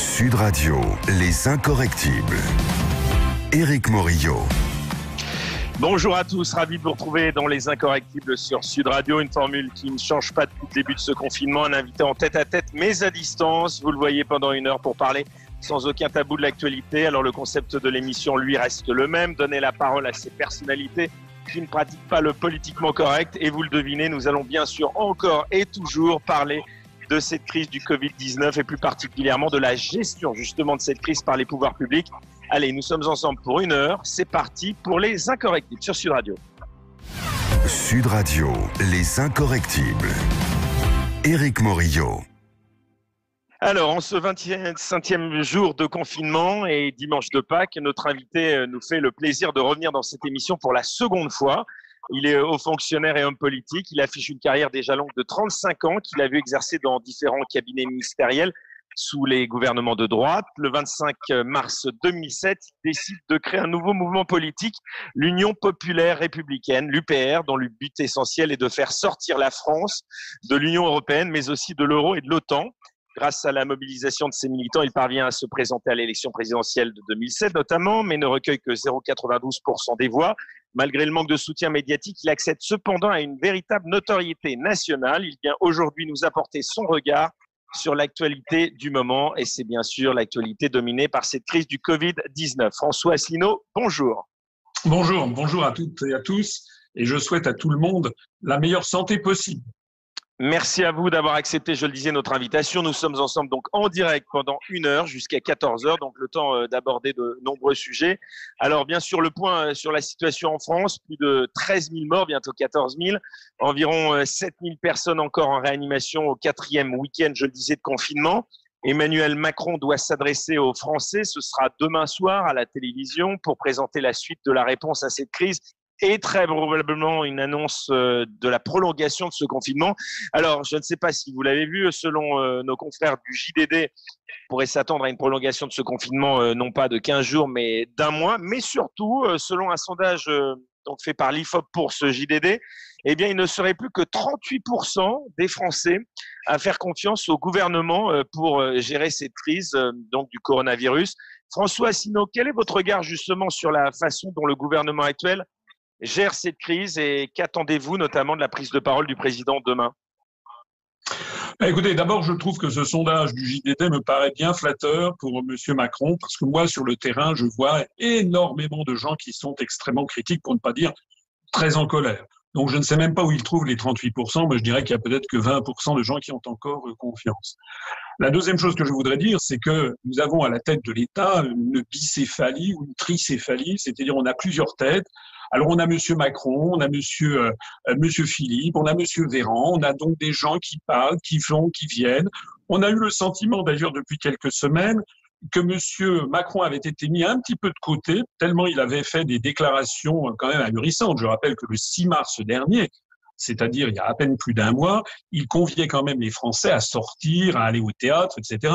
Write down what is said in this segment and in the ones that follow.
Sud Radio, les incorrectibles. Éric Morillo. Bonjour à tous, ravi de vous retrouver dans Les Incorrectibles sur Sud Radio, une formule qui ne change pas depuis le début de ce confinement, un invité en tête à tête mais à distance, vous le voyez pendant une heure pour parler sans aucun tabou de l'actualité. Alors le concept de l'émission lui reste le même, donner la parole à ces personnalités qui ne pratiquent pas le politiquement correct et vous le devinez, nous allons bien sûr encore et toujours parler de cette crise du Covid-19 et plus particulièrement de la gestion justement de cette crise par les pouvoirs publics. Allez, nous sommes ensemble pour une heure. C'est parti pour les incorrectibles sur Sud Radio. Sud Radio, les incorrectibles. Éric Morillo. Alors, en ce 25e jour de confinement et dimanche de Pâques, notre invité euh, nous fait le plaisir de revenir dans cette émission pour la seconde fois. Il est haut fonctionnaire et homme politique. Il affiche une carrière déjà longue de 35 ans qu'il a vu exercer dans différents cabinets ministériels sous les gouvernements de droite. Le 25 mars 2007, il décide de créer un nouveau mouvement politique, l'Union populaire républicaine, l'UPR, dont le but essentiel est de faire sortir la France de l'Union européenne, mais aussi de l'euro et de l'OTAN. Grâce à la mobilisation de ses militants, il parvient à se présenter à l'élection présidentielle de 2007 notamment, mais ne recueille que 0,92% des voix. Malgré le manque de soutien médiatique, il accède cependant à une véritable notoriété nationale. Il vient aujourd'hui nous apporter son regard sur l'actualité du moment et c'est bien sûr l'actualité dominée par cette crise du Covid-19. François Asselineau, bonjour. Bonjour, bonjour à toutes et à tous et je souhaite à tout le monde la meilleure santé possible. Merci à vous d'avoir accepté, je le disais, notre invitation. Nous sommes ensemble donc en direct pendant une heure jusqu'à 14 heures, donc le temps euh, d'aborder de nombreux sujets. Alors bien sûr, le point euh, sur la situation en France, plus de 13 000 morts, bientôt 14 000, environ 7 euh, 000 personnes encore en réanimation au quatrième week-end, je le disais, de confinement. Emmanuel Macron doit s'adresser aux Français. Ce sera demain soir à la télévision pour présenter la suite de la réponse à cette crise et très probablement une annonce euh, de la prolongation de ce confinement. Alors, je ne sais pas si vous l'avez vu, selon euh, nos confrères du JDD, on pourrait s'attendre à une prolongation de ce confinement, euh, non pas de 15 jours, mais d'un mois, mais surtout, selon un sondage donc fait par l'IFOP pour ce JDD, eh bien, il ne serait plus que 38% des Français à faire confiance au gouvernement pour gérer cette crise donc du coronavirus. François Asselineau, quel est votre regard justement sur la façon dont le gouvernement actuel gère cette crise et qu'attendez-vous notamment de la prise de parole du président demain? Bah, Écoutez, d'abord, je trouve que ce sondage du JDD me paraît bien flatteur pour M. Macron, parce que moi, sur le terrain, je vois énormément de gens qui sont extrêmement critiques, pour ne pas dire très en colère. Donc, je ne sais même pas où il trouve les 38%, mais je dirais qu'il y a peut-être que 20% de gens qui ont encore euh, confiance. La deuxième chose que je voudrais dire, c'est que nous avons à la tête de l'État une bicéphalie ou une tricéphalie, c'est-à-dire on a plusieurs têtes. Alors on a Monsieur Macron, on a Monsieur euh, euh, Monsieur Philippe, on a Monsieur Véran, on a donc des gens qui parlent, qui vont, qui viennent. On a eu le sentiment d'ailleurs depuis quelques semaines que Monsieur Macron avait été mis un petit peu de côté, tellement il avait fait des déclarations quand même ahurissantes. Je rappelle que le 6 mars dernier, c'est-à-dire il y a à peine plus d'un mois, il conviait quand même les Français à sortir, à aller au théâtre, etc.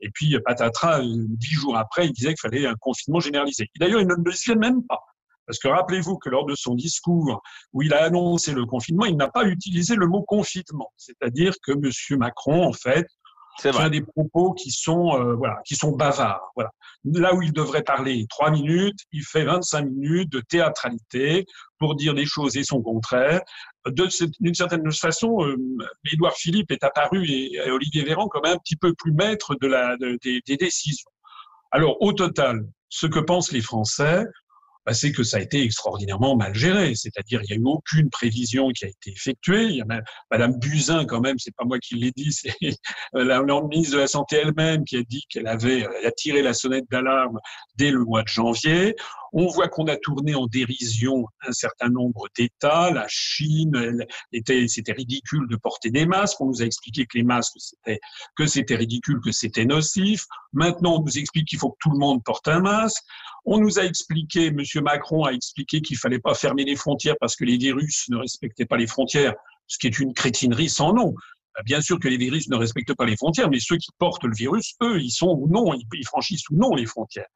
Et puis, patatras, dix jours après, il disait qu'il fallait un confinement généralisé. D'ailleurs, il ne le disait même pas. Parce que rappelez-vous que lors de son discours où il a annoncé le confinement, il n'a pas utilisé le mot confinement. C'est-à-dire que M. Macron, en fait, fait des propos qui sont, euh, voilà, qui sont bavards. Voilà. Là où il devrait parler trois minutes, il fait 25 minutes de théâtralité pour dire des choses et son contraire. D'une certaine façon, euh, Édouard Philippe est apparu et, Olivier Véran comme un petit peu plus maître de la, des, des décisions. Alors, au total, ce que pensent les Français, c'est que ça a été extraordinairement mal géré. C'est-à-dire, il n'y a eu aucune prévision qui a été effectuée. Madame Buzyn, quand même, c'est pas moi qui l'ai dit, c'est la, ministre de la Santé elle-même qui a dit qu'elle avait a tiré la sonnette d'alarme dès le mois de janvier. On voit qu'on a tourné en dérision un certain nombre d'États. La Chine, c'était ridicule de porter des masques. On nous a expliqué que les masques, c'était que c'était ridicule, que c'était nocif. Maintenant, on nous explique qu'il faut que tout le monde porte un masque. On nous a expliqué, M. Macron a expliqué qu'il fallait pas fermer les frontières parce que les virus ne respectaient pas les frontières, ce qui est une crétinerie sans nom. Bien sûr que les virus ne respectent pas les frontières, mais ceux qui portent le virus, eux, ils sont ou non, ils franchissent ou non les frontières.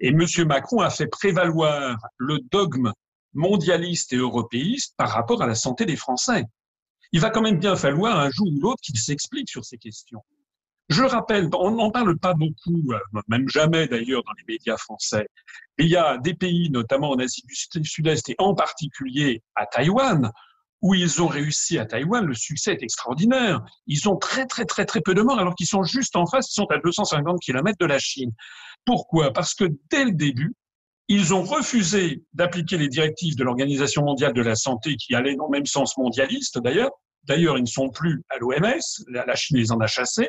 Et M. Macron a fait prévaloir le dogme mondialiste et européiste par rapport à la santé des Français. Il va quand même bien falloir un jour ou l'autre qu'il s'explique sur ces questions. Je rappelle, on n'en parle pas beaucoup, euh, même jamais d'ailleurs dans les médias français. Il y a des pays, notamment en Asie du Sud-Est et en particulier à Taïwan, où ils ont réussi à Taïwan, le succès est extraordinaire. Ils ont très très très très peu de morts alors qu'ils sont juste en face, ils sont à 250 km de la Chine. Pourquoi? Parce que dès le début, ils ont refusé d'appliquer les directives de l'Organisation mondiale de la santé qui allaient dans le même sens mondialiste d'ailleurs. D'ailleurs, ils ne sont plus à l'OMS, la Chine les en a chassés.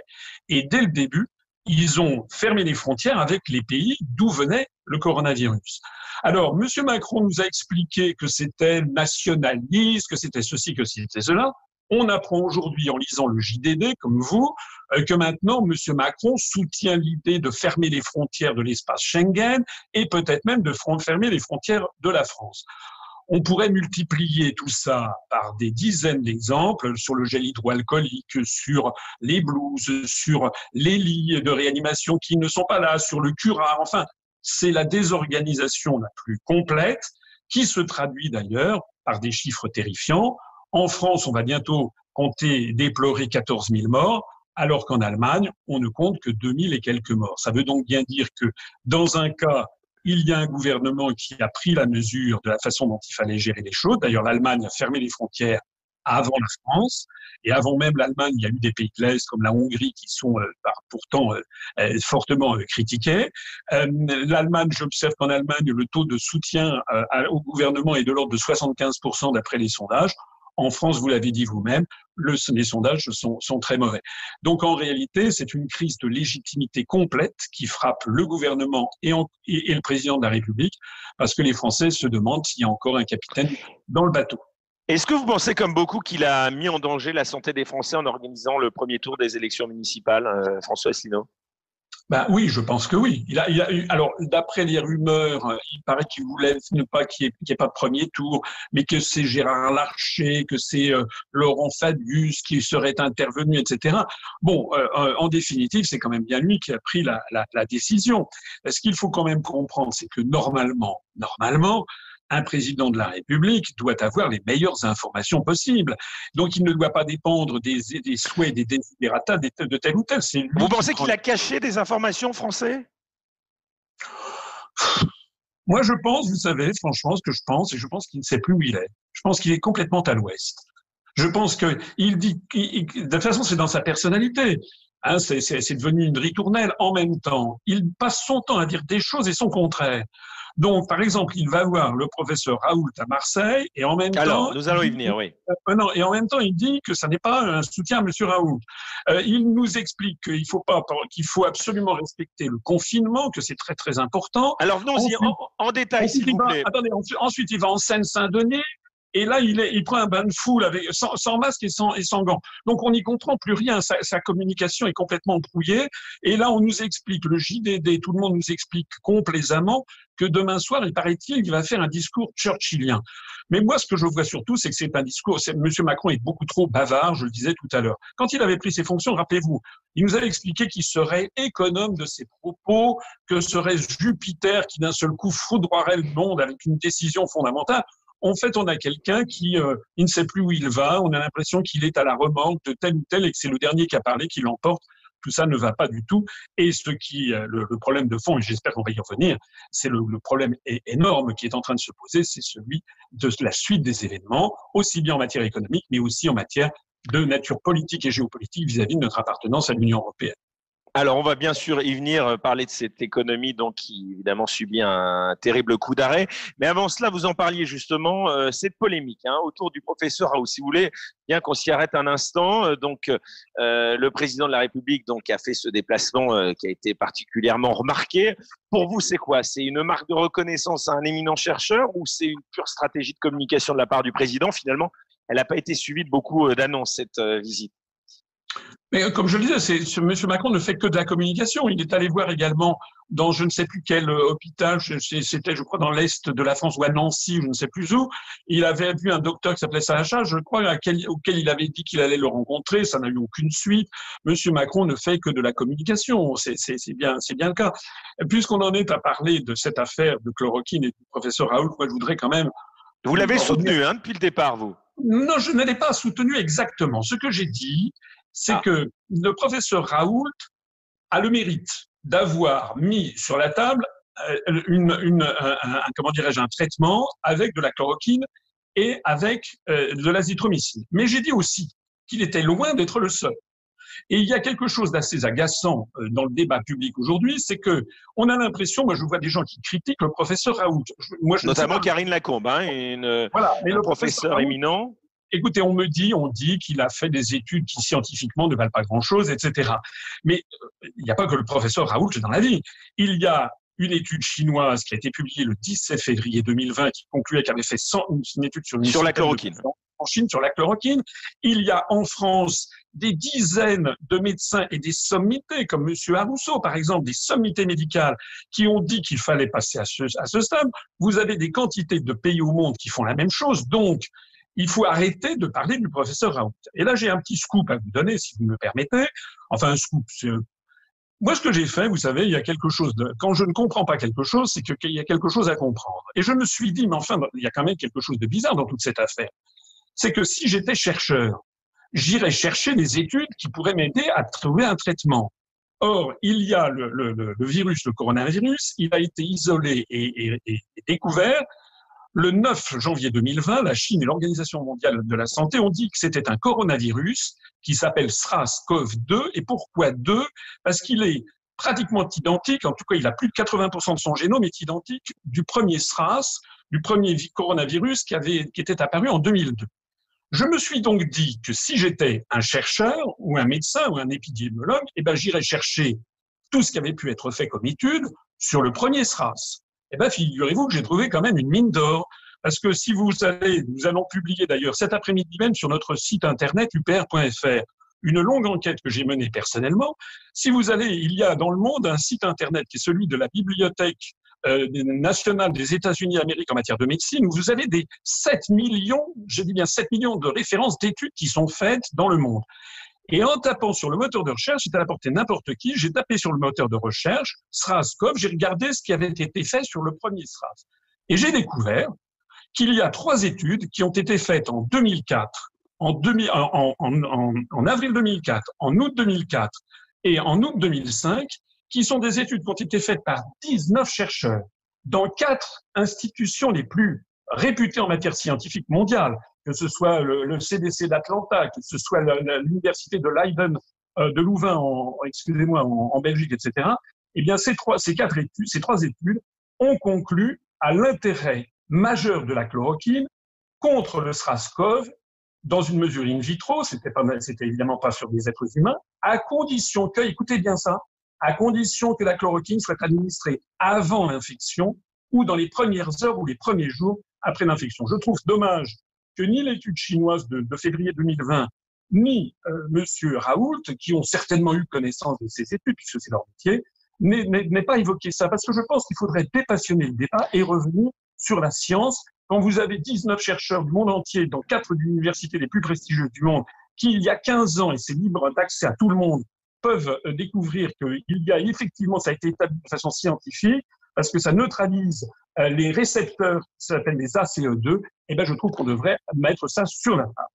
Et dès le début, ils ont fermé les frontières avec les pays d'où venait le coronavirus. Alors, M. Macron nous a expliqué que c'était nationaliste, que c'était ceci, que c'était cela. On apprend aujourd'hui en lisant le JDD, comme vous, euh, que maintenant M. Macron soutient l'idée de fermer les frontières de l'espace Schengen et peut-être même de fermer les frontières de la France. On pourrait multiplier tout ça par des dizaines d'exemples sur le gel hydroalcoolique, sur les blouses, sur les lits de réanimation qui ne sont pas là, sur le curare. Enfin, c'est la désorganisation la plus complète qui se traduit d'ailleurs par des chiffres terrifiants. En France, on va bientôt compter déplorer 14 000 morts, alors qu'en Allemagne, on ne compte que 2 000 et quelques morts. Ça veut donc bien dire que dans un cas, il y a un gouvernement qui a pris la mesure de la façon dont il fallait gérer les choses. D'ailleurs, l'Allemagne a fermé les frontières avant la France. Et avant même l'Allemagne, il y a eu des pays de l'Est comme la Hongrie qui sont euh, pourtant euh, euh, fortement critiqués. L'Allemagne, j'observe qu'en Allemagne, le taux de soutien au gouvernement est de l'ordre de 75% d'après les sondages. En France, vous l'avez dit vous-même, le, les sondages sont, sont, très mauvais. Donc en réalité, c'est une crise de légitimité complète qui frappe le gouvernement et, et, le président de la République, parce que les Français se demandent s'il y a encore un capitaine dans le bateau. Est-ce que vous pensez, comme beaucoup, qu'il a mis en danger la santé des Français en organisant le premier tour des élections municipales, euh, François Asselineau? Ben oui, je pense que oui. Alors, d'après les rumeurs, il paraît qu'il voulait ne pas qu'il n'y ait, pas de premier tour, mais que c'est Gérard Larcher, que c'est euh, Laurent Fabius qui serait intervenu, etc. Bon, euh, en définitive, c'est quand même bien lui qui a pris la, la décision. Ce qu'il faut quand même comprendre, c'est que normalement, normalement, un président de la République doit avoir les meilleures informations possibles. Donc, il ne doit pas dépendre des, des souhaits, des desiderata de tel ou tel. Vous pensez qu'il a caché des informations français? Moi, je pense, vous savez, franchement, ce que je pense, et je pense qu'il ne sait plus où il est. Je pense qu'il est complètement à l'ouest. Je pense que il dit, de toute façon, c'est dans sa personnalité. Hein, c'est devenu une ritournelle. En même temps, il passe son temps à dire des choses et son contraire. Donc, par exemple, il va voir le professeur Raoult à Marseille et en même temps. nous allons y venir, oui. Euh, non, et en même temps, il dit que ça n'est pas un soutien à M. Raoult. Euh, il nous explique qu'il faut pas, qu'il faut absolument respecter le confinement, que c'est très très important. Alors, non, en, en, détail, s'il vous plaît. attendez, ensuite, il va en Seine-Saint-Denis. Et là, il, est, il prend un bain de foule avec, sans, sans, masque et sans, et sans gants. Donc, on n'y comprend plus rien. Sa, sa, communication est complètement brouillée. Et là, on nous explique, le JDD, tout le monde nous explique complaisamment que demain soir, il paraît-il, il va faire un discours churchillien. Mais moi, ce que je vois surtout, c'est que c'est un discours. Monsieur Macron est beaucoup trop bavard, je le disais tout à l'heure. Quand il avait pris ses fonctions, rappelez-vous, il nous avait expliqué qu'il serait économe de ses propos, que serait Jupiter qui d'un seul coup foudroierait le monde avec une décision fondamentale. En fait, on a quelqu'un qui euh, il ne sait plus où il va. On a l'impression qu'il est à la remorque de tel ou tel et que c'est le dernier qui a parlé qui l'emporte tout ça ne va pas du tout. Et ce qui, euh, le, problème de fond, et j'espère qu'on va y revenir, c'est le, problème énorme qui est en train de se poser, c'est celui de la suite des événements, aussi bien en matière économique, mais aussi en matière de nature politique et géopolitique vis-à-vis -vis de notre appartenance à l'Union européenne. Alors, on va bien sûr y venir euh, parler de cette économie donc qui évidemment subit un terrible coup d'arrêt. Mais avant cela, vous en parliez justement euh, cette polémique hein, autour du professeur Raoult. Si vous voulez, bien qu'on s'y arrête un instant, euh, donc le président de la République donc a fait ce déplacement qui a été particulièrement remarqué. Pour vous, c'est quoi? C'est une marque de reconnaissance à un éminent chercheur ou c'est une pure stratégie de communication de la part du président? Finalement, elle n'a pas été suivie de beaucoup d'annonces cette visite. Mais euh, comme je le disais, c'est, M. Macron ne fait que de la communication. Il est allé voir également dans je ne sais plus quel euh, hôpital, c'était je crois dans l'est de la France ou à Nancy, je ne sais plus où. Il avait vu un docteur qui s'appelait Salacha, je crois, auquel il avait dit qu'il allait le rencontrer. Ça n'a eu aucune suite. M. Macron ne fait que de la communication. C'est, bien, c'est bien le cas. Puisqu'on en est à parler de cette affaire de chloroquine et du professeur Raoul, moi je voudrais quand même. Vous l'avez soutenu hein, depuis le départ, vous? Non, je ne l'ai pas soutenu exactement. Ce que j'ai dit, c'est ah. que le professeur Raoult a le mérite d'avoir mis sur la table euh, une, un, comment dirais-je, un traitement avec de la chloroquine et avec euh, de l'azithromycine. Mais j'ai dit aussi qu'il était loin d'être le seul. Et il y a quelque chose d'assez agaçant euh, dans le débat public aujourd'hui, c'est que on a l'impression, moi je vois des gens qui critiquent le professeur Raoult. Moi, je Notamment Karine Lacombe, hein, une, voilà, mais un le professeur, éminent. Écoutez, on me dit, on dit qu'il a fait des études qui scientifiquement ne valent pas grand-chose, etc. Mais euh, il n'y a pas que le professeur Raoult dans la vie. Il y a une étude chinoise qui a été publiée le 17 février 2020 qui concluait qu'elle avait fait 100, une étude sur, sur la chloroquine en Chine sur la chloroquine. Il y a en France des dizaines de médecins et des sommités, comme M. Arousseau, par exemple, des sommités médicales qui ont dit qu'il fallait passer à ce, à ce stade. Vous avez des quantités de pays au monde qui font la même chose. Donc, il faut arrêter de parler du professeur Raoult. Et là, j'ai un petit scoop à vous donner, si vous me permettez. Enfin, un scoop, moi, ce que j'ai fait, vous savez, il y a quelque chose de. Quand je ne comprends pas quelque chose, c'est qu'il y a quelque chose à comprendre. Et je me suis dit, mais enfin, il y a quand même quelque chose de bizarre dans toute cette affaire c'est que si j'étais chercheur, j'irais chercher des études qui pourraient m'aider à trouver un traitement. Or, il y a le, virus, le coronavirus, il a été isolé et, découvert. Le 9 janvier 2020, la Chine et l'Organisation mondiale de la santé ont dit que c'était un coronavirus qui s'appelle SRAS-CoV-2. Et pourquoi 2 Parce qu'il est pratiquement identique, en tout cas il a plus de 80% de son génome est identique du premier SRAS, du premier coronavirus qui, avait, qui était apparu en 2002. Je me suis donc dit que si j'étais un chercheur ou un médecin ou un épidémiologue, eh ben, j'irais chercher tout ce qui avait pu être fait comme étude sur le premier SRAS. Eh ben, figurez-vous que j'ai trouvé quand même une mine d'or. Parce que si vous allez, nous allons publier d'ailleurs cet après-midi même sur notre site internet upr.fr une longue enquête que j'ai menée personnellement. Si vous allez, il y a dans le monde un site internet qui est celui de la bibliothèque euh, nationale des États-Unis d'Amérique en matière de médecine, où vous avez des 7 millions, je dis bien 7 millions de références d'études qui sont faites dans le monde. Et en tapant sur le moteur de recherche, c'est à la portée n'importe qui, j'ai tapé sur le moteur de recherche, SRAS-CoV, j'ai regardé ce qui avait été fait sur le premier SRAS. Et j'ai découvert qu'il y a trois études qui ont été faites en 2004, en, en, en, en avril 2004, en août 2004 et en août 2005, qui sont des études qui ont été faites par 19 chercheurs dans quatre institutions les plus réputées en matière scientifique mondiale, que ce soit le, CDC d'Atlanta, que ce soit l'université de Leiden, euh, de Louvain, en, excusez-moi, en, Belgique, etc. Eh bien, ces trois, ces quatre études, ces trois études ont conclu à l'intérêt majeur de la chloroquine contre le SRAS-CoV dans une mesure in vitro, c'était pas, c'était évidemment pas sur des êtres humains, à condition que, écoutez bien ça, à condition que la chloroquine soit administrée avant l'infection ou dans les premières heures ou les premiers jours après l'infection. Je trouve dommage que ni l'étude chinoise de, février 2020, ni euh, Monsieur Raoult, qui ont certainement eu connaissance de ces études, puisque c'est leur métier, n'aient pas évoqué ça, parce que je pense qu'il faudrait dépassionner le débat et revenir sur la science. Quand vous avez 19 chercheurs du monde entier dans quatre universités les plus prestigieuses du monde, qui il y a 15 ans, et c'est libre d'accès à tout le monde, peuvent euh, découvrir qu'il y a effectivement, ça a été établi de façon scientifique, parce que ça neutralise euh, les récepteurs qui s'appellent les ACE2, et eh ben je trouve qu'on devrait mettre ça sur la table.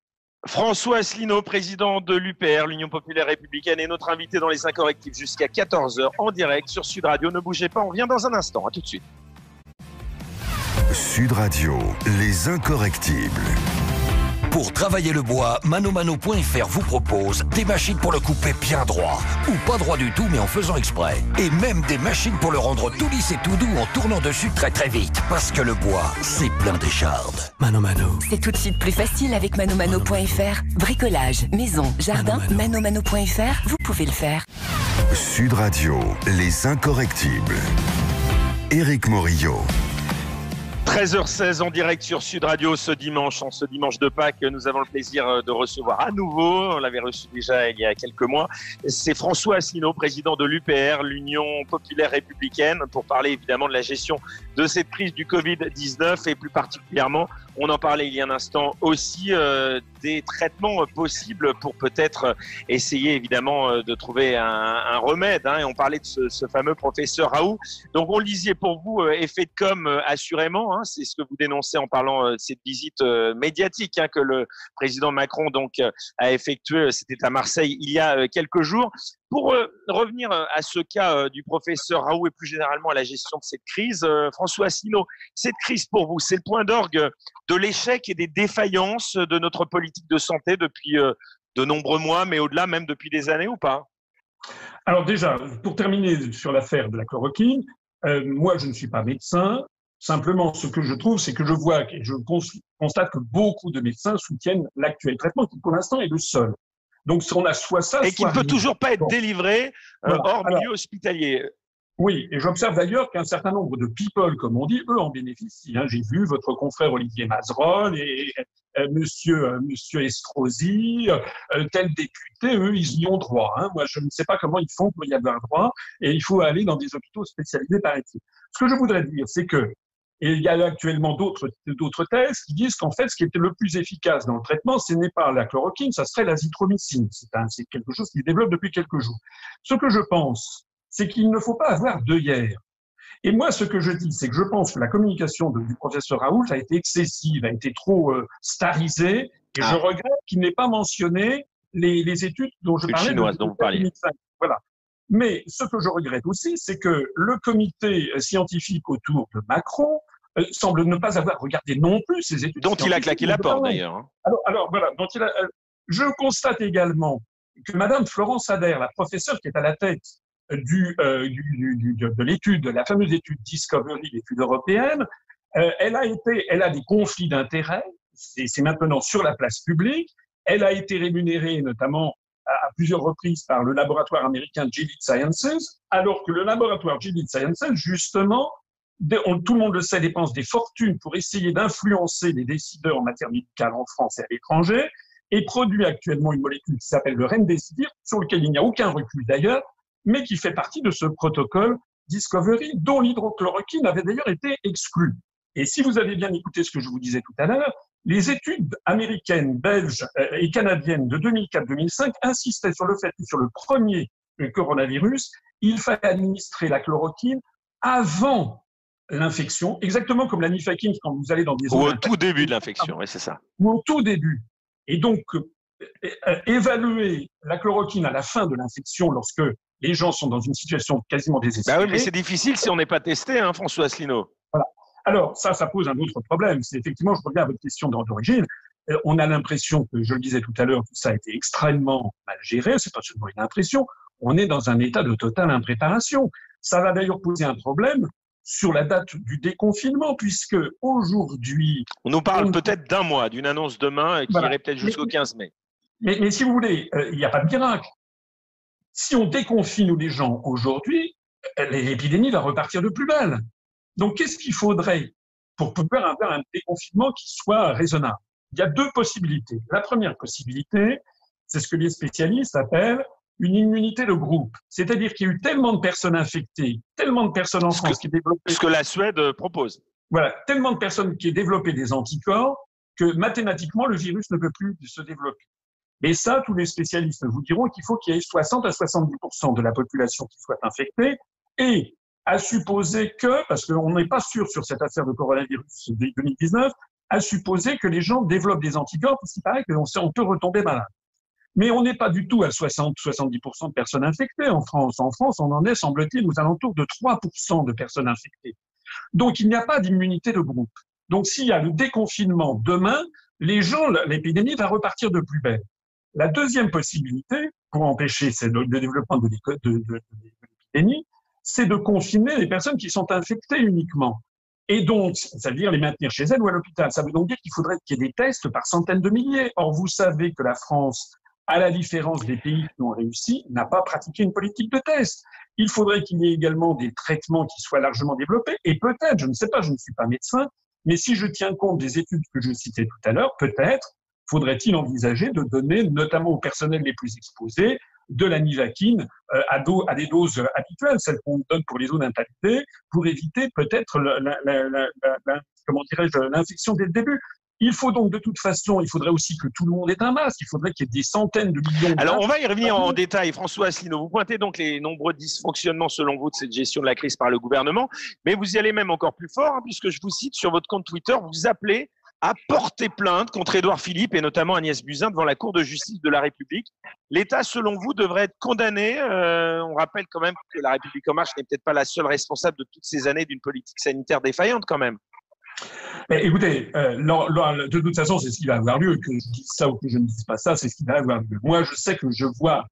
François Asselineau, président de l'UPR, l'Union populaire républicaine, est notre invité dans les incorrectifs jusqu'à 14h en direct sur Sud Radio. Ne bougez pas, on revient dans un instant. À tout de suite. Sud Radio, les incorrectibles. Pour travailler le bois, manomano.fr vous propose des machines pour le couper bien droit. Ou pas droit du tout, mais en faisant exprès. Et même des machines pour le rendre tout lisse et tout doux en tournant dessus très très vite. Parce que le bois, c'est plein d'échardes. Mano Mano. C'est tout de suite plus facile avec manomano.fr. Bricolage, maison, jardin, manomano.fr, vous pouvez le faire. Sud Radio, les incorrectibles. Éric Morillo. 13h16 en direct sur Sud Radio ce dimanche, en ce dimanche de Pâques, nous avons le plaisir euh, de recevoir à nouveau, on l'avait reçu déjà il y a quelques mois, c'est François Asselineau, président de l'UPR, l'Union populaire républicaine, pour parler évidemment de la gestion de cette crise du Covid-19 et plus particulièrement, on en parlait il y a un instant aussi, euh, des traitements possibles pour peut-être essayer évidemment euh, de trouver un, remède. Hein, et on parlait de ce, fameux professeur Raoult. Donc on le disait pour vous, effet de com assurément, hein, C'est ce que vous dénoncez en parlant euh, de cette visite euh, médiatique hein, que le président Macron donc a effectuée. C'était à Marseille il y a quelques jours. Pour revenir à ce cas du professeur Raoult et plus généralement à la gestion de cette crise, François Asselineau, cette crise pour vous, c'est le point d'orgue de l'échec et des défaillances de notre politique de santé depuis de nombreux mois, mais au-delà même depuis des années ou pas? Alors déjà, pour terminer sur l'affaire de la chloroquine, euh, moi je ne suis pas médecin. Simplement, ce que je trouve, c'est que je vois et je constate que beaucoup de médecins soutiennent l'actuel traitement, qui pour l'instant est le seul. Donc, on a soit ça, et qui ne peut toujours pas être délivré euh, hors milieu hospitalier. Oui, et j'observe d'ailleurs qu'un certain nombre de people, comme on dit, eux en bénéficient. Hein. J'ai vu votre confrère Olivier Mazerolle et euh, monsieur, euh, monsieur Estrosi, tel député, eux, ils y ont droit. Hein. Moi, je ne sais pas comment ils font pour y avoir droit, et il faut aller dans des hôpitaux spécialisés, paraît-il. Ce que je voudrais dire, c'est que et il y a actuellement d'autres thèses qui disent qu'en fait, ce qui était le plus efficace dans le traitement, ce n'est pas la chloroquine, ça serait l'azithromycine. C'est quelque chose qui se développe depuis quelques jours. Ce que je pense, c'est qu'il ne faut pas avoir d'œillères. Et moi, ce que je dis, c'est que je pense que la communication du professeur Raoult a été excessive, a été trop euh, starisée, et je ah. regrette qu'il n'ait pas mentionné les, les, études dont je parlais. Chinoise, dont vous parliez. Voilà. Mais ce que je regrette aussi, c'est que le comité scientifique autour de Macron euh, semble ne pas avoir regardé non plus ces études. Dont il a claqué la porte d'ailleurs. Hein. Alors, alors, voilà, dont il a, euh, je constate également que Madame Florence Adair, la professeure qui est à la tête du, euh, du, du, de l'étude, la fameuse étude Discovery, l'étude européenne, euh, elle a été, elle a des conflits d'intérêts. C'est maintenant sur la place publique. Elle a été rémunérée notamment à, plusieurs reprises par le laboratoire américain Gilead Sciences, alors que le laboratoire Gilead Sciences, justement, tout le monde le sait, dépense des fortunes pour essayer d'influencer les décideurs en matière médicale en France et à l'étranger, et produit actuellement une molécule qui s'appelle le Remdesivir, sur lequel il n'y a aucun recul d'ailleurs, mais qui fait partie de ce protocole Discovery, dont l'hydrochloroquine avait d'ailleurs été exclue. Et si vous avez bien écouté ce que je vous disais tout à l'heure, les études américaines, belges euh, et canadiennes de 2004-2005 insistaient sur le fait que sur le premier coronavirus, il fallait administrer la chloroquine avant l'infection, exactement comme la nifakine quand vous allez dans des Ou au tout début de l'infection, oui, c'est ça. Ou au tout début. Et donc, euh, évaluer la chloroquine à la fin de l'infection lorsque les gens sont dans une situation quasiment désespérée. Bah oui, mais c'est difficile si on n'est pas testé, hein, François Asselineau. Voilà. Alors, ça, ça pose un autre problème. C'est effectivement, je reviens à votre question d'origine. Euh, on a l'impression que, je le disais tout à l'heure, tout ça a été extrêmement mal géré. C'est pas seulement une impression. On est dans un état de totale impréparation. Ça va d'ailleurs poser un problème sur la date du déconfinement, puisque aujourd'hui. On nous parle peut-être d'un mois, d'une annonce demain qui irait peut-être jusqu'au 15 mai. Mais, mais, si vous voulez, euh, il n'y a pas de miracle. Si on déconfine les gens aujourd'hui, l'épidémie va repartir de plus belle. Donc, qu'est-ce qu'il faudrait pour pouvoir avoir un déconfinement qui soit raisonnable? Il y a deux possibilités. La première possibilité, c'est ce que les spécialistes appellent une immunité de groupe. C'est-à-dire qu'il y a eu tellement de personnes infectées, tellement de personnes en France qui développé... Ce que la Suède propose. Voilà, tellement de personnes qui ont développé des anticorps que mathématiquement, le virus ne peut plus se développer. Et ça, tous les spécialistes vous diront qu'il faut qu'il y ait 60 à 70% de la population qui soit infectée. Et à supposer que, parce qu'on n'est pas sûr sur cette affaire de coronavirus 2019, à supposer que les gens développent des anticorps, parce qu'il paraît qu'on on peut retomber malade. Mais on n'est pas du tout à 60-70% de personnes infectées en France. En France, on en est, semble-t-il, aux alentours de 3% de personnes infectées. Donc, il n'y a pas d'immunité de groupe. Donc, s'il y a le déconfinement demain, les gens, l'épidémie va repartir de plus belle. La deuxième possibilité pour empêcher le développement de, l'épidémie, c'est de confiner les personnes qui sont infectées uniquement. Et donc, ça veut dire les maintenir chez elles ou à l'hôpital. Ça veut donc dire qu'il faudrait qu'il y ait des tests par centaines de milliers. Or, vous savez que la France, à la différence des pays qui ont réussi, n'a pas pratiqué une politique de tests. Il faudrait qu'il y ait également des traitements qui soient largement développés. Et peut-être, je ne sais pas, je ne suis pas médecin, mais si je tiens compte des études que je citais tout à l'heure, peut-être faudrait-il envisager de donner, notamment aux personnels les plus exposés, de la nivaquine euh, à, des doses habituelles, celles qu'on donne pour les zones impactées, pour éviter peut-être comment dirais-je l'infection dès le début. Il faut donc de toute façon, il faudrait aussi que tout le monde ait un masque. Il faudrait qu'il y ait des centaines de millions. De Alors on va y revenir en détail. François Asselineau, vous pointez donc les nombreux dysfonctionnements selon vous de cette gestion de la crise par le gouvernement, mais vous y allez même encore plus fort, hein, puisque je vous cite sur votre compte Twitter, vous appelez à porter plainte contre Édouard Philippe et notamment Agnès Buzyn devant la Cour de justice de la République. L'État, selon vous, devrait être condamné. Euh, on rappelle quand même que la République en marche n'est peut-être pas la seule responsable de toutes ces années d'une politique sanitaire défaillante quand même. Écoutez, euh, de toute façon, c'est ce qui va avoir lieu. Que je dise ça ou que je ne dise pas ça, c'est ce qui va avoir lieu. Moi, je sais que je vois,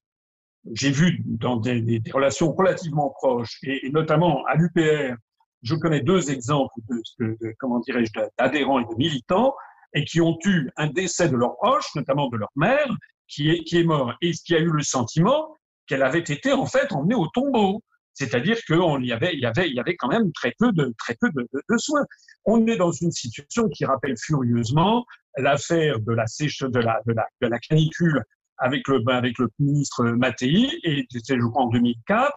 j'ai vu dans des, relations relativement proches, et, notamment à l'UPR, je connais deux exemples de, comment dirais-je, d'adhérents et de militants, et qui ont eu un décès de leurs proches, notamment de leur mère, qui est, qui est mort, et qui a eu le sentiment qu'elle avait été en fait emmenée au tombeau. C'est-à-dire qu'il y avait, il y avait, il y avait quand même très peu de, très peu de, de, soins. On est dans une situation qui rappelle furieusement l'affaire de la sèche, de la, de la, de la canicule avec le, avec le ministre Mattei, et c'était, je crois, en 2004.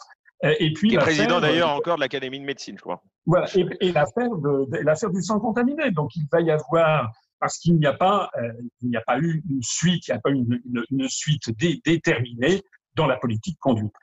Et puis, qui est président d'ailleurs encore de l'Académie de médecine, je crois. Voilà, et, et l'affaire de, l'affaire du sang contaminé. Donc, il va y avoir, parce qu'il n'y a pas, euh, il n'y a pas eu une suite, il n'y a pas une, une, une suite déterminée dans la politique conduite.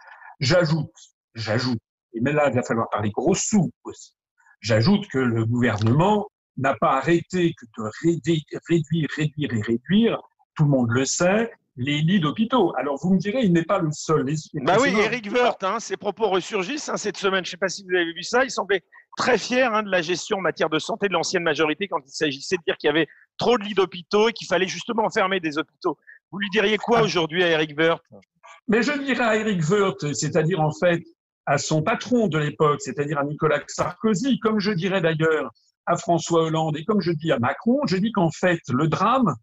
J'ajoute J'ajoute, et mais là, il va falloir parler gros sous aussi. J'ajoute que le gouvernement n'a pas arrêté que de réduire, réduire et réduire, tout le monde le sait, les lits d'hôpitaux. Alors vous me direz, il n'est pas le seul. bah oui, Eric Woerth, hein, ses propos ressurgissent hein, cette semaine. Je ne sais pas si vous avez vu ça. Il semblait très fier hein, de la gestion en matière de santé de l'ancienne majorité quand il s'agissait de dire qu'il y avait trop de lits d'hôpitaux et qu'il fallait justement enfermer des hôpitaux. Vous lui diriez quoi aujourd'hui à Eric Woerth? Mais je dirais à Eric Woerth, c'est-à-dire en fait, à son patron de l'époque, c'est-à-dire à Nicolas Sarkozy, comme je dirais d'ailleurs à François Hollande et comme je dis à Macron, je dis qu'en fait, le drame,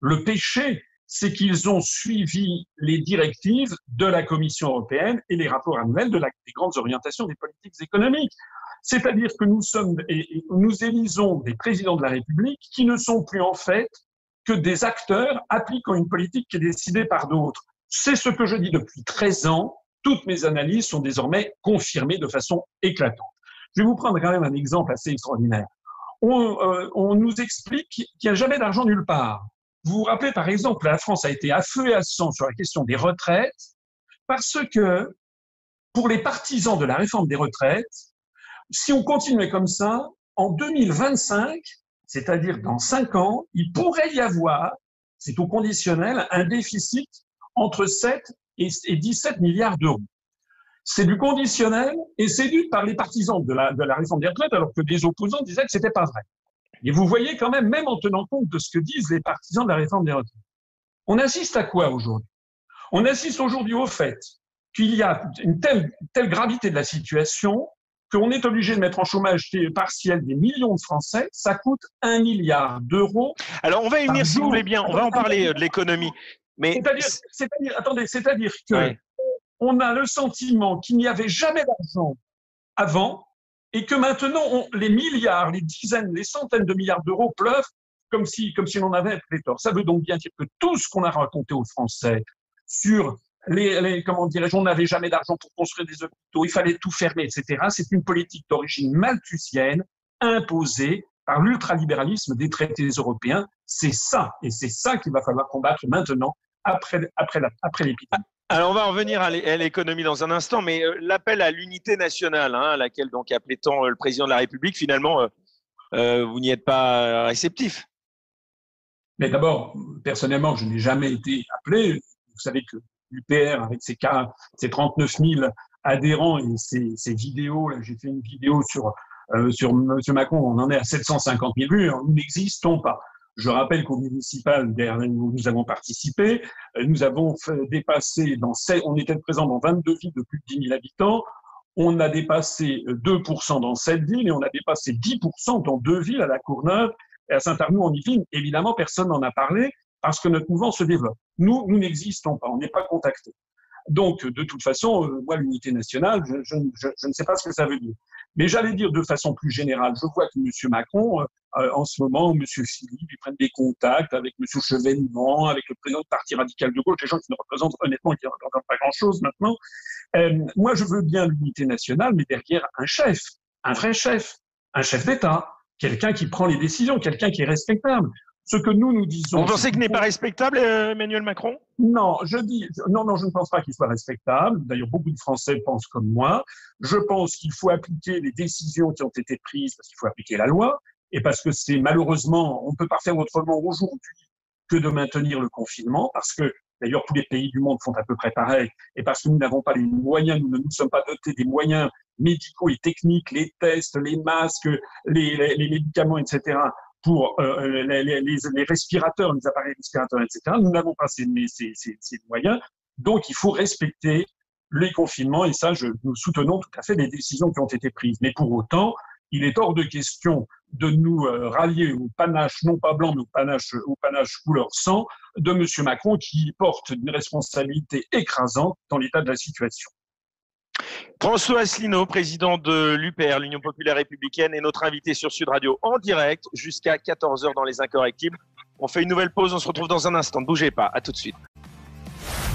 le péché, c'est qu'ils ont suivi les directives de la Commission européenne et les rapports annuels de la, des grandes orientations des politiques économiques. C'est-à-dire que nous sommes, et nous élisons des présidents de la République qui ne sont plus en fait que des acteurs appliquant une politique qui est décidée par d'autres. C'est ce que je dis depuis 13 ans toutes mes analyses sont désormais confirmées de façon éclatante. Je vais vous prendre quand même un exemple assez extraordinaire. On, euh, nous explique qu'il n'y a jamais d'argent nulle part. Vous vous rappelez par exemple, la France a été à feu et à sang sur la question des retraites parce que pour les partisans de la réforme des retraites, si on continuait comme ça, en 2025, c'est-à-dire dans cinq ans, il pourrait y avoir, c'est au conditionnel, un déficit entre 7 et, 17 milliards d'euros. C'est du conditionnel et c'est dû par les partisans de la, de la réforme des retraites, alors que des opposants disaient que c'était pas vrai. Et vous voyez quand même, même en tenant compte de ce que disent les partisans de la réforme des retraites, on assiste à quoi aujourd'hui? On assiste aujourd'hui au fait qu'il y a une telle, telle gravité de la situation qu'on est obligé de mettre en chômage partiel des millions de Français, ça coûte un milliard d'euros. Alors on va y venir si vous voulez bien, on va en parler de l'économie. C'est-à-dire, attendez, c'est-à-dire que on a le sentiment qu'il n'y avait jamais d'argent avant et que maintenant on, les milliards, les dizaines, les centaines de milliards d'euros pleuvent comme si, comme si l'on avait pléthore. Ça veut donc bien dire que tout ce qu'on a raconté aux Français sur les, les comment dirais-je, on n'avait jamais d'argent pour construire des hôpitaux, il fallait tout fermer, etc. C'est une politique d'origine malthusienne imposée par l'ultralibéralisme des traités européens. C'est ça, et c'est ça qu'il va falloir combattre maintenant après, après, après l'épidémie. Alors on va en revenir à l'économie dans un instant, mais euh, l'appel à l'unité nationale, hein, à laquelle donc appelait tant euh, le président de la République, finalement, euh, vous n'y êtes pas réceptif. Mais d'abord, personnellement, je n'ai jamais été appelé. Vous savez que l'UPR, avec ses, ses 39 000 adhérents et ses, vidéos, j'ai fait une vidéo sur, sur M. Macron, on en est à 750 000 vues, nous n'existons pas. Je rappelle qu'au municipal où nous avons participé, nous avons fait dépasser dans on était présent dans 22 villes de plus de 10 000 habitants. On a dépassé 2% dans cette ville et on a dépassé 10% dans deux villes, à la Courneuve et à Saint-Arnoux en Yvelines. Évidemment, personne n'en a parlé parce que notre mouvement se développe. Nous, nous n'existons pas, on n'est pas contactés. Donc, de toute façon, euh, moi, l'unité nationale, je, ne sais pas ce que ça veut dire. Mais j'allais dire de façon plus générale, je vois que M. Macron, euh, euh, en ce moment, M. Philippe, ils prennent des contacts avec M. Chevènement, avec le président du Parti radical de gauche, des gens qui ne représentent honnêtement pas grand-chose maintenant. Moi, je veux bien l'unité nationale, mais derrière un chef, un vrai chef, un chef d'État, quelqu'un qui prend les décisions, quelqu'un qui est respectable. Ce que nous nous disons. Vous pensez qu'il n'est pas respectable, euh, Emmanuel Macron? Non, je dis non, non, je ne pense pas qu'il soit respectable. D'ailleurs, beaucoup de Français pensent comme moi. Je pense qu'il faut appliquer les décisions qui ont été prises parce qu'il faut appliquer la loi et parce que c'est malheureusement, on ne peut pas faire autrement aujourd'hui que de maintenir le confinement parce que D'ailleurs, tous les pays du monde font à peu près pareil. Et parce que nous n'avons pas les moyens, nous ne nous sommes pas dotés des moyens médicaux et techniques, les tests, les masques, les, les, les médicaments, etc., pour euh, euh les, les, respirateurs, les appareils respirateurs, etc. Nous n'avons pas ces, ces, ces, ces, moyens. Donc, il faut respecter les confinements. Et ça, je, nous soutenons tout à fait les décisions qui ont été prises. Mais pour autant, il est hors de question de nous euh, rallier au panache, non pas blanc, mais au panache, au panache couleur sang de M. Macron qui porte une responsabilité écrasante dans l'état de la situation. François Asselineau, président de l'UPR, l'Union populaire républicaine, est notre invité sur Sud Radio en direct jusqu'à 14h dans Les Incorrectibles. On fait une nouvelle pause, on se retrouve dans un instant. Ne bougez pas, à tout de suite.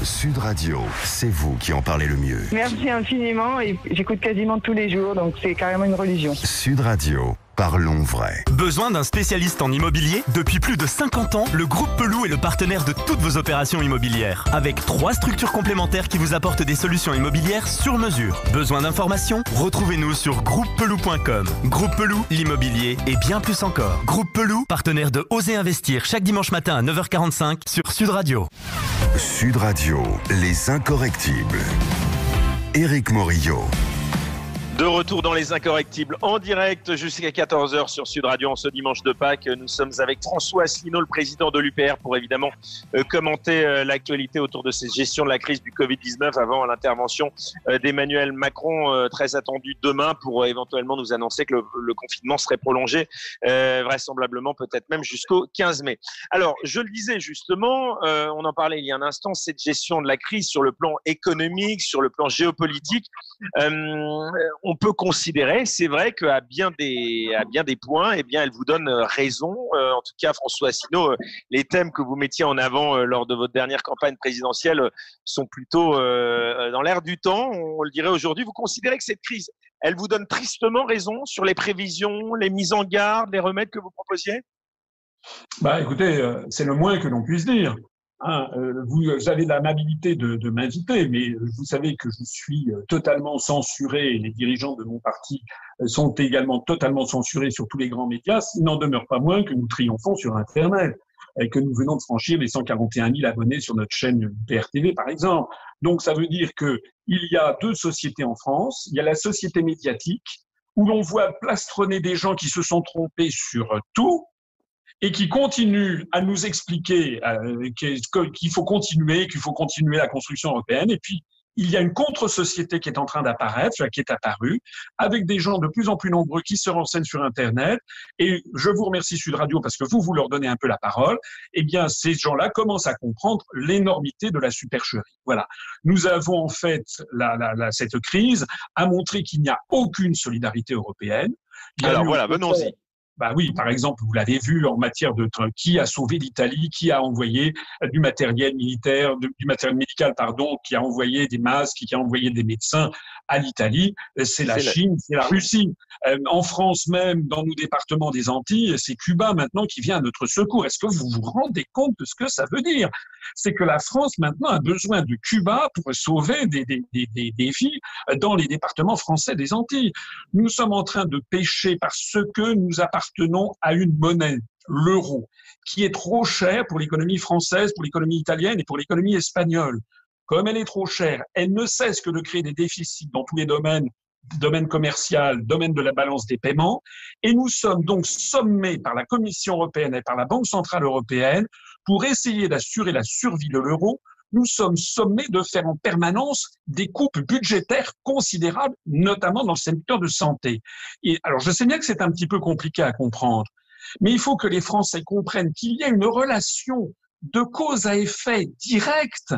Sud Radio, c'est vous qui en parlez le mieux. Merci infiniment et j'écoute quasiment tous les jours, donc c'est carrément une religion. Sud Radio. Parlons vrai. Besoin d'un spécialiste en immobilier? Depuis plus de 50 ans, le groupe Pelou est le partenaire de toutes vos opérations immobilières. Avec trois structures complémentaires qui vous apportent des solutions immobilières sur mesure. Besoin d'informations? Retrouvez-nous sur groupepelou.com. Groupe Pelou, l'immobilier et bien plus encore. Groupe Pelou, partenaire de Oser Investir chaque dimanche matin à 9h45 sur Sud Radio. Sud Radio, les incorrectibles. Éric Morillo. De retour dans les incorrectibles en direct jusqu'à 14h sur Sud Radio en ce dimanche de Pâques. Nous sommes avec François Asselineau, le président de l'UPR, pour évidemment euh, commenter euh, l'actualité autour de cette gestion de la crise du Covid-19 avant l'intervention euh, d'Emmanuel Macron, très attendu demain, pour éventuellement nous annoncer que le, confinement serait prolongé, vraisemblablement peut-être même jusqu'au 15 mai. Alors, je le disais justement, on en parlait il y a un instant, cette gestion de la crise sur le plan économique, sur le plan géopolitique on peut considérer, c'est vrai qu'à bien des à bien des points, eh bien, elle vous donne euh, raison. Euh, en tout cas, François Asselineau, euh, les thèmes que vous mettiez en avant lors de votre dernière campagne présidentielle sont plutôt dans l'air du temps. On le dirait aujourd'hui. Vous considérez que cette crise, elle vous donne tristement raison sur les prévisions, les mises en garde, les remèdes que vous proposiez? Bah, écoutez, c'est le moins que l'on puisse dire. Hein, euh, vous avez l'amabilité de, de m'inviter, mais vous savez que je suis euh, totalement censuré et les dirigeants de mon parti euh, sont également totalement censurés sur tous les grands médias. Il n'en demeure pas moins que nous triomphons sur Internet et que nous venons de franchir les 141 000 abonnés sur notre chaîne PRTV, par exemple. Donc, ça veut dire que il y a deux sociétés en France. Il y a la société médiatique où l'on voit plastronner des gens qui se sont trompés sur tout, et qui continue à nous expliquer euh, qu'il faut continuer, qu'il faut continuer la construction européenne. Et puis, il y a une contre-société qui est en train d'apparaître, qui est apparue, avec des gens de plus en plus nombreux qui se renseignent sur Internet. Et je vous remercie Sud Radio parce que vous, vous leur donnez un peu la parole. Eh bien, ces gens-là commencent à comprendre l'énormité de la supercherie. Voilà. Nous avons en fait la, la, la, cette crise à montrer qu'il n'y a aucune solidarité européenne. Alors voilà, venons-y. Bah oui, par exemple, vous l'avez vu en matière de qui a sauvé l'Italie, qui a envoyé euh, du matériel militaire, du matériel médical, pardon, qui a envoyé des masques, qui a envoyé des médecins à l'Italie? Euh, c'est la Chine, c'est la Russie. Euh, en France même, dans nos départements des Antilles, c'est Cuba maintenant qui vient à notre secours. Est-ce que vous vous rendez compte de ce que ça veut dire? C'est que la France maintenant a besoin de Cuba pour sauver des, des, des, des, vies dans les départements français des Antilles. Nous sommes en train de pêcher parce que nous appartenons appartenons à une monnaie, l'euro, qui est trop chère pour l'économie française, pour l'économie italienne et pour l'économie espagnole. Comme elle est trop chère, elle ne cesse que de créer des déficits dans tous les domaines, domaine commercial, domaine de la balance des paiements, et nous sommes donc sommés par la Commission européenne et par la Banque centrale européenne pour essayer d'assurer la survie de l'euro nous sommes sommés de faire en permanence des coupes budgétaires considérables, notamment dans le secteur de santé. Alors, je sais bien que c'est un petit peu compliqué à comprendre, mais il faut que les Français comprennent qu'il y a une relation de cause à effet directe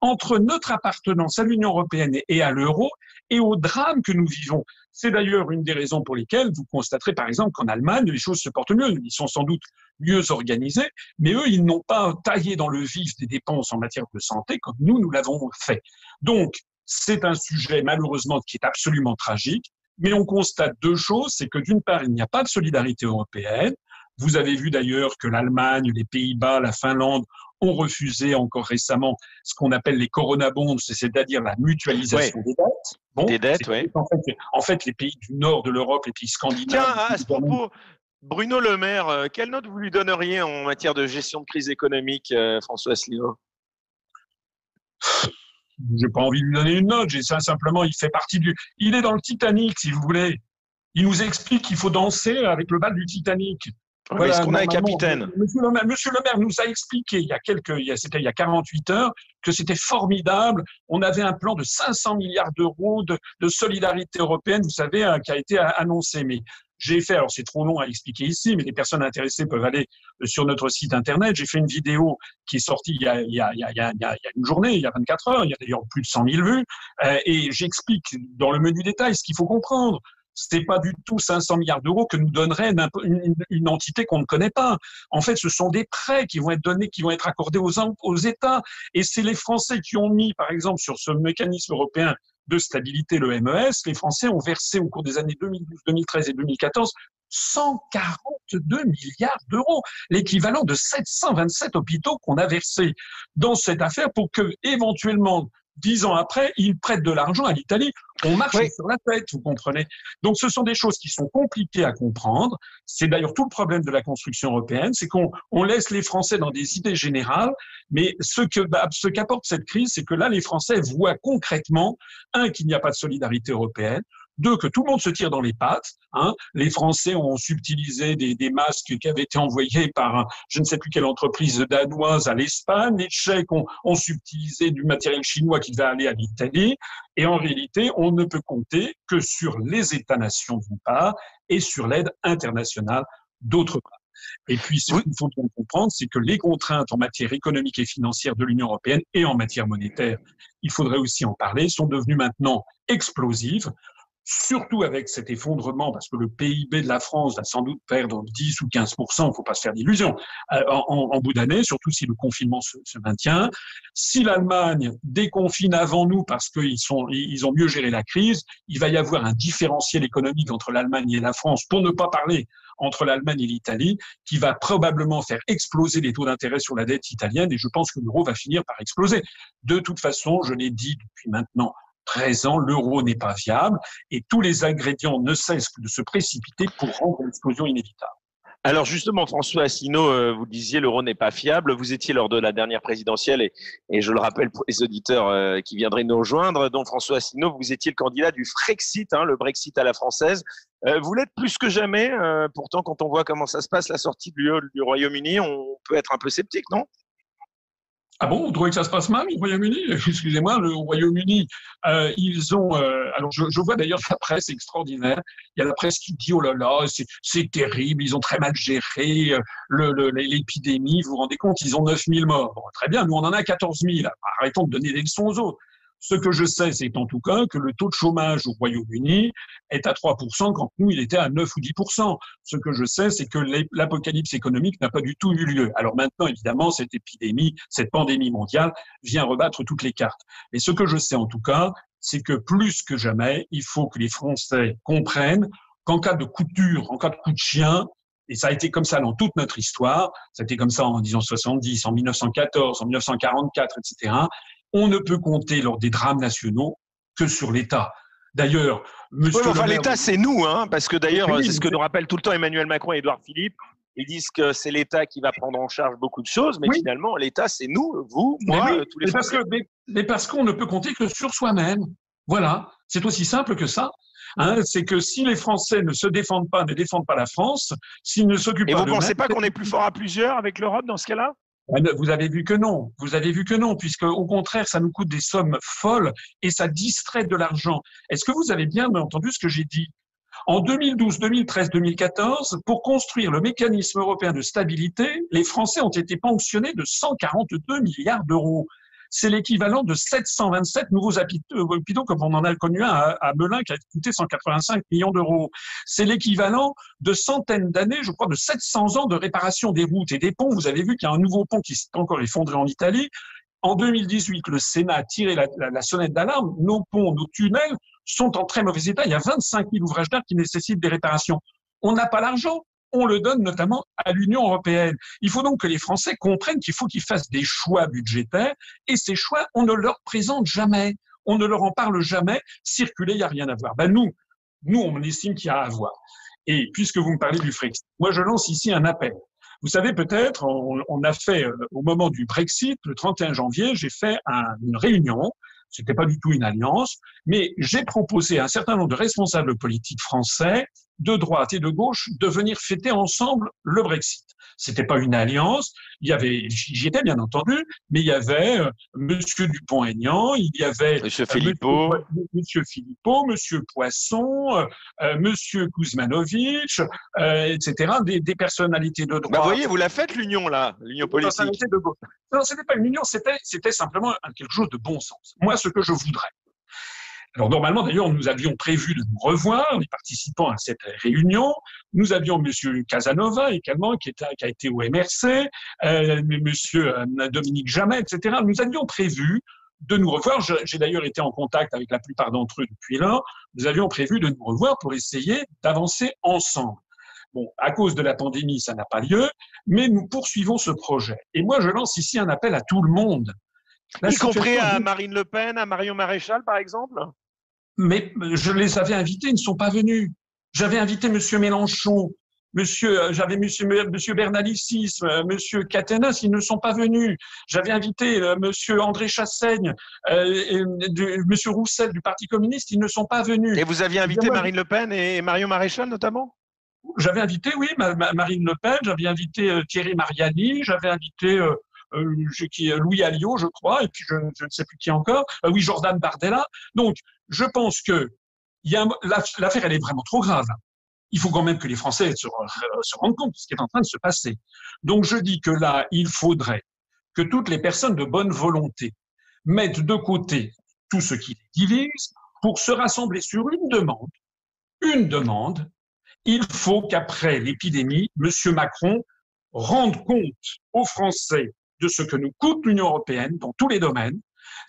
entre notre appartenance à l'Union européenne et à l'euro et au drame que nous vivons. C'est d'ailleurs une des raisons pour lesquelles vous constaterez par exemple qu'en Allemagne, les choses se portent mieux. Ils sont sans doute mieux organisés, mais eux, ils n'ont pas taillé dans le vif des dépenses en matière de santé comme nous, nous l'avons fait. Donc, c'est un sujet malheureusement qui est absolument tragique, mais on constate deux choses, c'est que d'une part, il n'y a pas de solidarité européenne, Vous avez vu d'ailleurs que l'Allemagne, les Pays-Bas, la Finlande ont refusé encore récemment ce qu'on appelle les corona bonds, c'est-à-dire la mutualisation des dettes. Bon, des dettes, oui. En fait, en fait, les pays du nord de l'Europe, les pays scandinaves. Tiens, à ce propos, Bruno Le Maire, euh, quelle note vous lui donneriez en matière de gestion de crise économique, euh, François Asselineau? J'ai pas envie de lui donner une note. J'ai ça simplement, il fait partie du. Il est dans le Titanic, si vous voulez. Il nous explique qu'il faut danser avec le bal du Titanic. Voilà, Est-ce qu'on a un capitaine Monsieur le, maire, Monsieur le maire nous a expliqué il y a quelques, c'était il y a 48 heures, que c'était formidable. On avait un plan de 500 milliards d'euros de, de, solidarité européenne, vous savez, hein, qui a été annoncé. Mais j'ai fait, alors c'est trop long à expliquer ici, mais les personnes intéressées peuvent aller sur notre site internet. J'ai fait une vidéo qui est sortie il y a, il y a, il y a, il y a une journée, il y a 24 heures. Il y a d'ailleurs plus de 100 000 vues. Euh, et j'explique dans le menu détail ce qu'il faut comprendre n'est pas du tout 500 milliards d'euros que nous donnerait une, une, entité qu'on ne connaît pas. En fait, ce sont des prêts qui vont être donnés, qui vont être accordés aux, aux États. Et c'est les Français qui ont mis, par exemple, sur ce mécanisme européen de stabilité, le MES, les Français ont versé au cours des années 2012, 2013 et 2014 142 milliards d'euros, l'équivalent de 727 hôpitaux qu'on a versés dans cette affaire pour que, éventuellement, dix ans après, ils prêtent de l'argent à l'Italie. On marche sur la tête, vous comprenez. Donc, ce sont des choses qui sont compliquées à comprendre. C'est d'ailleurs tout le problème de la construction européenne, c'est qu'on on laisse les Français dans des idées générales, mais ce que bah, ce qu'apporte cette crise, c'est que là, les Français voient concrètement un qu'il n'y a pas de solidarité européenne, deux, que tout le monde se tire dans les pattes. Hein. Les Français ont subtilisé des, masques qui avaient été envoyés par je ne sais plus quelle entreprise danoise à l'Espagne. Les Tchèques ont, subtilisé du matériel chinois qui devait aller à l'Italie. Et en réalité, on ne peut compter que sur les États-nations d'une part et sur l'aide internationale d'autre part. Et puis, ce qu'il faut comprendre, c'est que les contraintes en matière économique et financière de l'Union européenne et en matière monétaire, il faudrait aussi en parler, sont devenues maintenant explosives surtout avec cet effondrement, parce que le PIB de la France va sans doute perdre 10 ou 15% il ne faut pas se faire d'illusions, euh, en, bout d'année, surtout si le confinement se, maintient. Si l'Allemagne déconfine avant nous parce qu'ils ils ont mieux géré la crise, il va y avoir un différentiel économique entre l'Allemagne et la France, pour ne pas parler entre l'Allemagne et l'Italie, qui va probablement faire exploser les taux d'intérêt sur la dette italienne, et je pense que l'euro va finir par exploser. De toute façon, je l'ai dit depuis maintenant 13 ans, l'euro n'est pas viable et tous les ingrédients ne cessent de se précipiter pour rendre l'explosion inévitable. Alors justement, François Asselineau, euh, vous disiez l'euro n'est pas fiable. Vous étiez lors de la dernière présidentielle et, et je le rappelle pour les auditeurs euh, qui viendraient nous rejoindre. Donc François Asselineau, vous étiez le candidat du Frexit, hein, le Brexit à la française. Euh, vous l'êtes plus que jamais. pourtant, quand on voit comment ça se passe, la sortie du, du Royaume-Uni, on peut être un peu sceptique, non? Ah bon, vous trouvez que ça se passe mal au Royaume-Uni? Excusez-moi, le Royaume-Uni, euh, ils ont. Euh, alors, je, je vois d'ailleurs la presse extraordinaire. Il y a la presse qui dit oh là là, c'est terrible, ils ont très mal géré euh, l'épidémie. Vous vous rendez compte, ils ont 9000 morts. Très bien, nous on en a 14 000. Arrêtons de donner des leçons aux autres. Ce que je sais, c'est en tout cas que le taux de chômage au Royaume-Uni est à 3% quand nous, il était à 9 ou 10%. Ce que je sais, c'est que l'apocalypse économique n'a pas du tout eu lieu. Alors maintenant, évidemment, cette épidémie, cette pandémie mondiale vient rebattre toutes les cartes. Et ce que je sais en tout cas, c'est que plus que jamais, il faut que les Français comprennent qu'en cas de dur, en cas de coup de chien, et ça a été comme ça dans toute notre histoire, ça a été comme ça en 1970, en 1914, en 1944, etc on ne peut compter lors des drames nationaux que sur l'État. D'ailleurs, Monsieur. enfin, l'État, c'est nous, hein, parce que d'ailleurs, c'est ce que nous rappellent tout le temps Emmanuel Macron et Édouard Philippe. Ils disent que c'est l'État qui va prendre en charge beaucoup de choses, mais finalement, l'État, c'est nous, vous, moi, tous les parce que, mais, parce qu'on ne peut compter que sur soi-même. Voilà, c'est aussi simple que ça. Hein, c'est que si les Français ne se défendent pas, ne défendent pas la France, s'ils ne s'occupent pas Et vous ne pensez pas qu'on est plus fort à plusieurs avec l'Europe dans ce cas-là? Vous avez vu que non. Vous avez vu que non, puisque au contraire, ça nous coûte des sommes folles et ça distrait de l'argent. Est-ce que vous avez bien entendu ce que j'ai dit? En 2012, 2013, 2014, pour construire le mécanisme européen de stabilité, les Français ont été ponctionnés de 142 milliards d'euros c'est l'équivalent de 727 nouveaux hôpitaux, comme on en a connu un à, à Melun qui a coûté 185 millions d'euros. C'est l'équivalent de centaines d'années, je crois, de 700 ans de réparation des routes et des ponts. Vous avez vu qu'il y a un nouveau pont qui s'est encore effondré en Italie. En 2018, le Sénat a tiré la, la sonnette d'alarme. Nos ponts, nos tunnels sont en très mauvais état. Il y a 25 000 ouvrages d'art qui nécessitent des réparations. On n'a pas l'argent. On le donne notamment à l'Union européenne. Il faut donc que les Français comprennent qu'il faut qu'ils fassent des choix budgétaires et ces choix, on ne leur présente jamais. On ne leur en parle jamais. Circuler, il n'y a rien à voir. Ben nous, nous, on estime qu'il y a à voir. Et puisque vous me parlez du Frexit, moi je lance ici un appel. Vous savez peut-être, on, a fait euh, au moment du Brexit, le 31 janvier, j'ai fait une réunion. C'était pas du tout une alliance, mais j'ai proposé à un certain nombre de responsables politiques français de droite et de gauche de venir fêter ensemble le Brexit. C'était pas une alliance. Il y avait, j'y étais bien entendu, mais il y avait euh, Monsieur Dupont-Aignan, il y avait Monsieur euh, Philippot, Monsieur Philippot, Monsieur Poisson, euh, Monsieur Kuzmanovic, etc. Des, des, personnalités de droite. Bah voyez, vous la faites l'union là, l'union politique. De gauche. Non, c'était pas une union, c'était c'était simplement quelque chose de bon sens. Moi, ce que je voudrais, alors normalement, d'ailleurs, nous avions prévu de nous revoir, les participants à cette réunion. Nous avions Monsieur Casanova également, qui, est, qui a été au MRC, euh, Monsieur Dominique Jamet, etc. Nous avions prévu de nous revoir. J'ai d'ailleurs été en contact avec la plupart d'entre eux depuis là. Nous avions prévu de nous revoir pour essayer d'avancer ensemble. Bon, à cause de la pandémie, ça n'a pas lieu, mais nous poursuivons ce projet. Et moi, je lance ici un appel à tout le monde. y compris à Marine Le Pen, à Marion Maréchal, par exemple? Mais je les avais invités, ils ne sont pas venus. J'avais invité Monsieur Mélenchon, Monsieur, euh, j'avais Monsieur, Monsieur Bernalicis, euh, Monsieur Catenas, ils ne sont pas venus. J'avais invité euh, Monsieur André Chassaigne, euh, Monsieur Roussel du Parti communiste, ils ne sont pas venus. Et vous aviez invité Marine Le Pen et Marion Maréchal notamment? J'avais invité, oui, Marine Le Pen, j'avais invité Thierry Mariani, j'avais invité Louis Alliot, je crois, et puis je, ne sais plus qui encore, oui, Jordan Bardella. Donc, je pense que l'affaire, elle est vraiment trop grave. Il faut quand même que les Français se, se rendent compte de ce qui est en train de se passer. Donc je dis que là, il faudrait que toutes les personnes de bonne volonté mettent de côté tout ce qui les divise pour se rassembler sur une demande. Une demande. Il faut qu'après l'épidémie, M. Macron rende compte aux Français de ce que nous coûte l'Union européenne dans tous les domaines,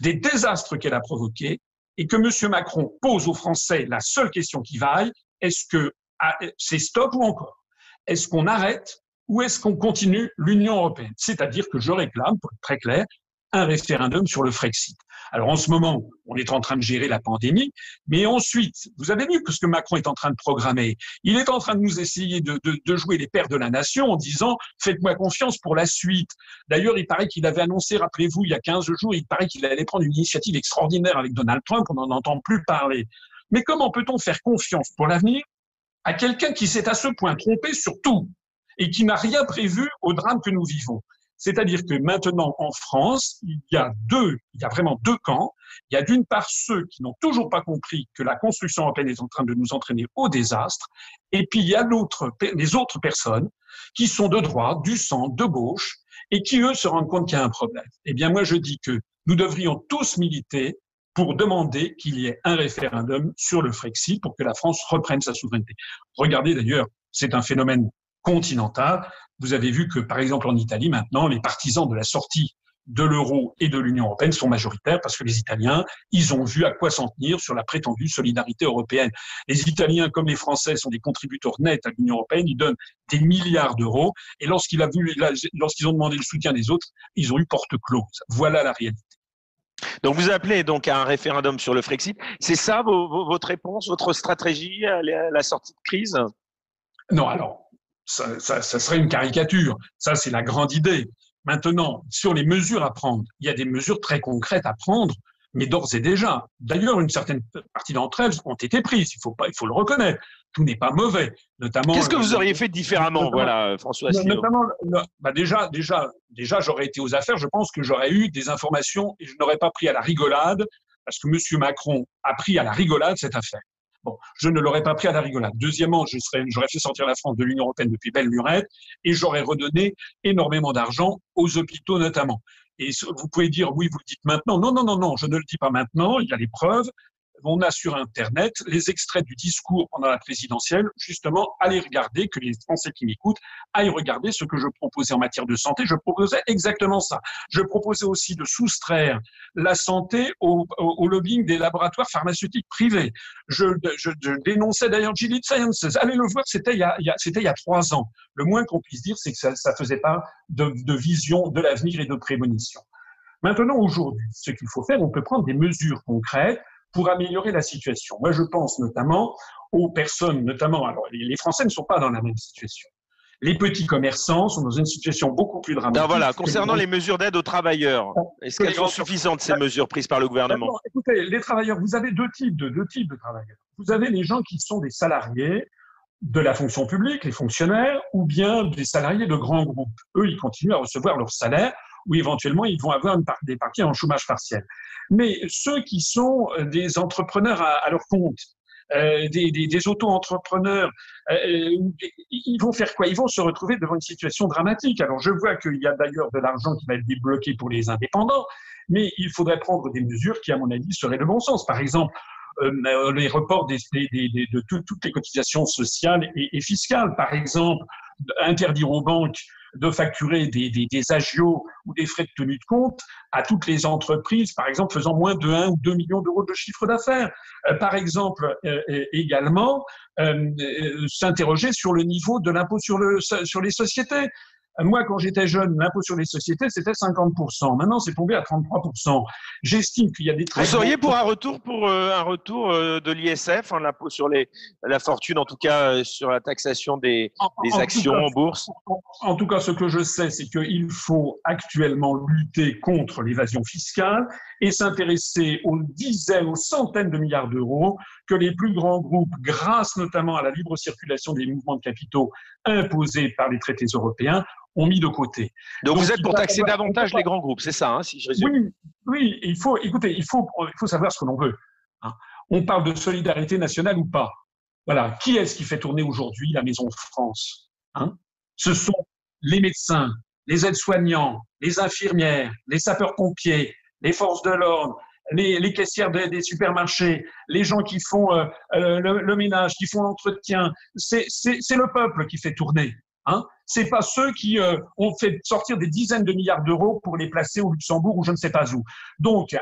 des désastres qu'elle a provoqués et que M. Macron pose aux Français la seule question qui vaille, est-ce que ah, c'est stop ou encore? Est-ce qu'on arrête ou est-ce qu'on continue l'Union européenne? C'est-à-dire que je réclame, pour être très clair, un référendum sur le Frexit. Alors en ce moment, on est en train de gérer la pandémie, mais ensuite, vous avez vu ce que Macron est en train de programmer. Il est en train de nous essayer de jouer les pères de la nation en disant faites-moi confiance pour la suite. D'ailleurs, il paraît qu'il avait annoncé, rappelez-vous, il y a 15 jours, il paraît qu'il allait prendre une initiative extraordinaire avec Donald Trump, on n'en entend plus parler. Mais comment peut-on faire confiance pour l'avenir à quelqu'un qui s'est à ce point trompé sur tout et qui n'a rien prévu au drame que nous vivons? C'est-à-dire que maintenant, en France, il y a deux, il y a vraiment deux camps. Il y a d'une part ceux qui n'ont toujours pas compris que la construction européenne est en train de nous entraîner au désastre. Et puis il y a l'autre, les autres personnes qui sont de droite, du centre, de gauche, et qui, eux, se rendent compte qu'il y a un problème. Eh bien, moi, je dis que nous devrions tous militer pour demander qu'il y ait un référendum sur le Frexit pour que la France reprenne sa souveraineté. Regardez d'ailleurs, c'est un phénomène continentale. Vous avez vu que, par exemple, en Italie, maintenant, les partisans de la sortie de l'euro et de l'Union européenne sont majoritaires parce que les Italiens, ils ont vu à quoi s'en tenir sur la prétendue solidarité européenne. Les Italiens, comme les Français, sont des contributeurs nets à l'Union européenne. Ils donnent des milliards d'euros. Et lorsqu'ils ont demandé le soutien des autres, ils ont eu porte close. Voilà la réalité. Donc vous appelez donc à un référendum sur le Frexit. C'est ça votre réponse, votre stratégie à la sortie de crise? Non, alors ça, ça, ça serait une caricature. Ça, c'est la grande idée. Maintenant, sur les mesures à prendre, il y a des mesures très concrètes à prendre, mais d'ores et déjà. D'ailleurs, une certaine partie d'entre elles ont été prises. Il faut pas, il faut le reconnaître. Tout n'est pas mauvais. Notamment. Qu'est-ce que vous auriez fait différemment, voilà, François Notamment, bah déjà, déjà, déjà, j'aurais été aux affaires. Je pense que j'aurais eu des informations et je n'aurais pas pris à la rigolade parce que M. Macron a pris à la rigolade cette affaire. Bon, je ne l'aurais pas pris à la rigolade. Deuxièmement, je serais, j'aurais fait sortir la France de l'Union européenne depuis belle lurette et j'aurais redonné énormément d'argent aux hôpitaux notamment. Et vous pouvez dire, oui, vous le dites maintenant. Non, non, non, non, je ne le dis pas maintenant. Il y a les preuves. On a sur Internet les extraits du discours pendant la présidentielle. Justement, allez regarder, que les Français qui m'écoutent aillent regarder ce que je proposais en matière de santé. Je proposais exactement ça. Je proposais aussi de soustraire la santé au, lobbying des laboratoires pharmaceutiques privés. Je, dénonçais d'ailleurs Gilead Sciences. Allez le voir, c'était il, y a, trois ans. Le moins qu'on puisse dire, c'est que ça, ça faisait pas de vision de l'avenir et de prémonition. Maintenant, aujourd'hui, ce qu'il faut faire, on peut prendre des mesures concrètes pour améliorer la situation. Moi, je pense notamment aux personnes, notamment, alors les Français ne sont pas dans la même situation. Les petits commerçants sont dans une situation beaucoup plus dramatique. voilà, concernant les mesures d'aide aux travailleurs, est-ce qu'elles sont suffisantes ces mesures prises par le gouvernement Écoutez, les travailleurs, vous avez deux types de deux types de travailleurs. Vous avez les gens qui sont des salariés de la fonction publique, les fonctionnaires, ou bien des salariés de grands groupes. Eux, ils continuent à recevoir leur salaire ou éventuellement ils vont avoir des parties en chômage partiel. Mais ceux qui sont euh, des entrepreneurs à, leur compte, euh, des, auto-entrepreneurs, euh, ils vont faire quoi? Ils vont se retrouver devant une situation dramatique. Alors je vois qu'il y a d'ailleurs de l'argent qui va être débloqué pour les indépendants, mais il faudrait prendre des mesures qui, à mon avis, seraient de bon sens. Par exemple, les reports de toutes les cotisations sociales et, et, fiscales. Par exemple, interdire aux banques de facturer des, agios ou des frais de tenue de compte à toutes les entreprises, par exemple, faisant moins de 1 ou 2 millions d'euros de chiffre d'affaires. Euh, par exemple, euh, euh également, s'interroger sur le niveau de l'impôt sur les sociétés. Moi, quand j'étais jeune, l'impôt sur les sociétés, c'était 50%. Maintenant, c'est tombé à 33%. J'estime qu'il y a des très Vous seriez pour un retour pour euh, un retour euh, de l'ISF, hein, l'impôt sur les, la fortune, en tout cas euh, sur la taxation des, des actions en, bourse? en, tout cas, ce que je sais, c'est qu'il faut actuellement lutter contre l'évasion fiscale et s'intéresser aux dizaines, aux centaines de milliards d'euros que les plus grands groupes, grâce notamment à la libre circulation des mouvements de capitaux imposés par les traités européens, ont mis de côté. Donc, vous êtes pour taxer davantage les grands groupes, c'est ça, hein, si je résume Oui, oui, il faut, écoutez, il faut, il faut savoir ce que l'on veut. Hein. On parle de solidarité nationale ou pas? Voilà, qui est-ce qui fait tourner aujourd'hui la Maison France hein? Ce sont les médecins, les aides-soignants, les infirmières, les sapeurs-pompiers, les forces de l'ordre, les, les, caissières des, des, supermarchés, les gens qui font euh, euh le, le, ménage, qui font l'entretien, c'est le peuple qui fait tourner. Hein c'est pas ceux qui euh, ont fait sortir des dizaines de milliards d'euros pour les placer au Luxembourg ou je ne sais pas où. Donc,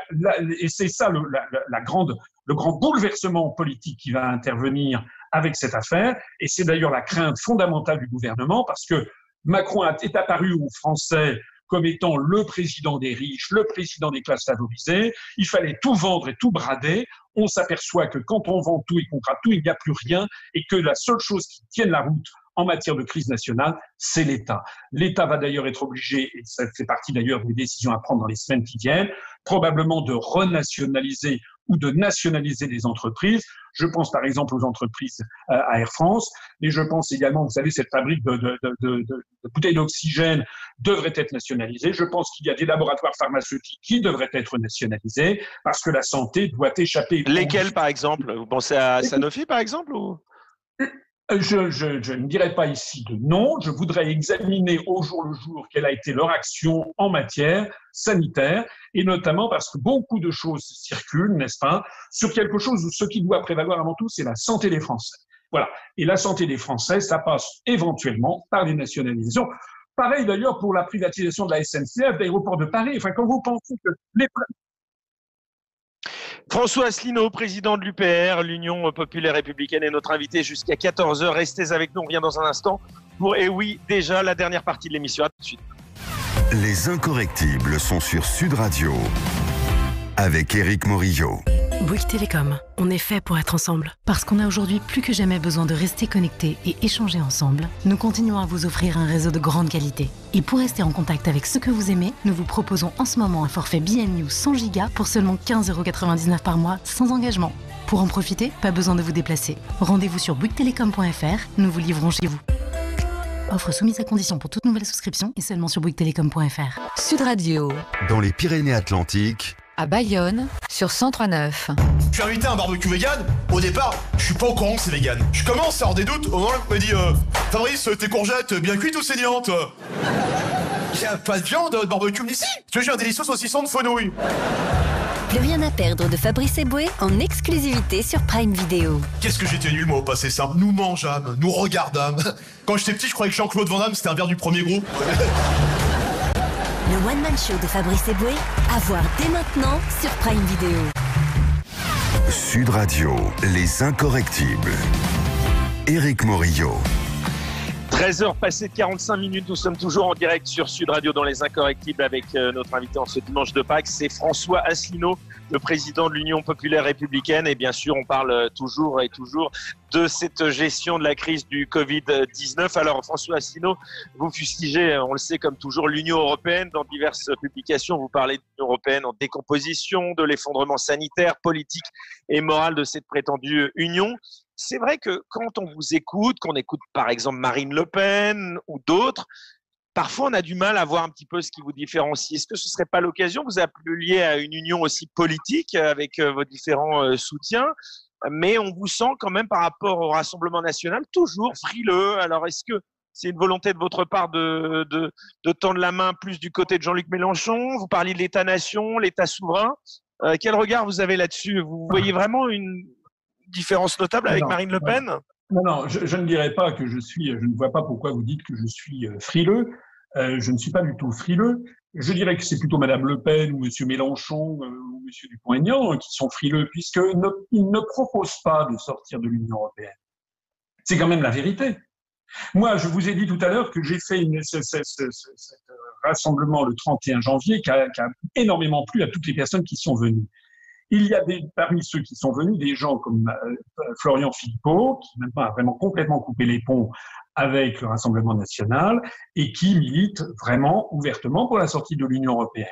et c'est ça le, la, la, le grand bouleversement politique qui va intervenir avec cette affaire. Et c'est d'ailleurs la crainte fondamentale du gouvernement parce que Macron est apparu aux Français comme étant le président des riches, le président des classes favorisées. Il fallait tout vendre et tout brader. On s'aperçoit que quand on vend tout et qu'on tout, il n'y a plus rien et que la seule chose qui tienne la route en matière de crise nationale, c'est l'État. L'État va d'ailleurs être obligé, et ça fait partie d'ailleurs des décisions à prendre dans les semaines qui viennent, probablement de renationaliser ou de nationaliser des entreprises. Je pense par exemple aux entreprises euh, à Air France, mais je pense également, vous savez, cette fabrique de, de, de, de bouteilles d'oxygène devrait être nationalisée. Je pense qu'il y a des laboratoires pharmaceutiques qui devraient être nationalisés parce que la santé doit échapper. Lesquels, par exemple? Vous pensez à Sanofi, par exemple ou? Je, je, je, ne dirais pas ici de non, je voudrais examiner au jour le jour quelle a été leur action en matière sanitaire, et notamment parce que beaucoup de choses circulent, n'est-ce pas, sur quelque chose où ce qui doit prévaloir avant tout, c'est la santé des Français. Voilà. Et la santé des Français, ça passe éventuellement par les nationalisations. Pareil d'ailleurs pour la privatisation de la SNCF, d'aéroport de Paris. Enfin, quand vous pensez que les, François Asselineau, président de l'UPR, l'Union populaire républicaine, est notre invité jusqu'à 14h. Restez avec nous, on revient dans un instant pour, et oui, déjà la dernière partie de l'émission. À tout de suite. Les incorrectibles sont sur Sud Radio avec Éric Morillo. Bouygues Télécom, on est fait pour être ensemble. Parce qu'on a aujourd'hui plus que jamais besoin de rester connectés et échanger ensemble, nous continuons à vous offrir un réseau de grande qualité. Et pour rester en contact avec ce que vous aimez, nous vous proposons en ce moment un forfait BNU 100 Go pour seulement 15,99€ par mois, sans engagement. Pour en profiter, pas besoin de vous déplacer. Rendez-vous sur bouyguestelecom.fr, nous vous livrons chez vous. Offre soumise à condition pour toute nouvelle souscription et seulement sur bouyguestelecom.fr. Sud Radio. Dans les Pyrénées-Atlantiques, à Bayonne sur 103.9. Je suis invité à un barbecue vegan. Au départ, je suis pas au courant que c'est vegan. Je commence à avoir des doutes au moment où on me dit euh, Fabrice, tes courgettes bien cuites ou saignantes Il y a pas de viande de barbecue ici. Tu veux, j'ai un délicieux saucisson de fenouil. Plus rien à perdre de Fabrice Eboué en exclusivité sur Prime Video. Qu'est-ce que j'étais nul, moi, au passé simple. Nous mangeâmes, nous regardâmes. Quand j'étais petit, je croyais que Jean-Claude Van Damme, c'était un verre du premier groupe. Le One Man Show de Fabrice Eboué, à voir dès maintenant sur Prime Video. Sud Radio, les incorrectibles. Éric Morillo. 13h passées de 45 minutes, nous sommes toujours en direct sur Sud Radio dans les Incorrectibles avec euh, notre invité en ce dimanche de Pâques, c'est François Asselineau, le président de l'Union populaire républicaine. Et bien sûr, on parle toujours et toujours de cette gestion de la crise du Covid-19. Alors François Asselineau, vous fustigez, on le sait comme toujours, l'Union européenne. Dans diverses publications, vous parlez de l'Union européenne en décomposition, de l'effondrement sanitaire, politique et moral de cette prétendue Union c'est vrai que quand on vous écoute, qu'on écoute par exemple Marine Le Pen ou d'autres, parfois on a du mal à voir un petit peu ce qui vous différencie. Est-ce que ce ne serait pas l'occasion Vous appeliez à une union aussi politique avec euh, vos différents euh, soutiens, mais on vous sent quand même par rapport au Rassemblement national toujours frileux. Alors est-ce que c'est une volonté de votre part de, de, tendre la main plus du côté de Jean-Luc Mélenchon? Vous parliez de l'État-nation, l'État souverain. Euh, quel regard vous avez là-dessus? Vous voyez vraiment une, différence notable avec Marine Le Pen? Non, non, je, ne dirais pas que je suis, je ne vois pas pourquoi vous dites que je suis euh, frileux. Euh, je ne suis pas du tout frileux. Je dirais que c'est plutôt Madame Le Pen ou Monsieur Mélenchon euh, ou Monsieur Dupont-Aignan qui sont frileux puisqu'ils ne, ne proposent pas de sortir de l'Union européenne. C'est quand même la vérité. Moi, je vous ai dit tout à l'heure que j'ai fait une, ce, rassemblement le 31 janvier qui a, qui a, énormément plu à toutes les personnes qui sont venues. Il y a des, parmi ceux qui sont venus des gens comme euh, Florian Philippot, qui même pas a vraiment complètement coupé les ponts avec le Rassemblement national et qui milite vraiment ouvertement pour la sortie de l'Union européenne.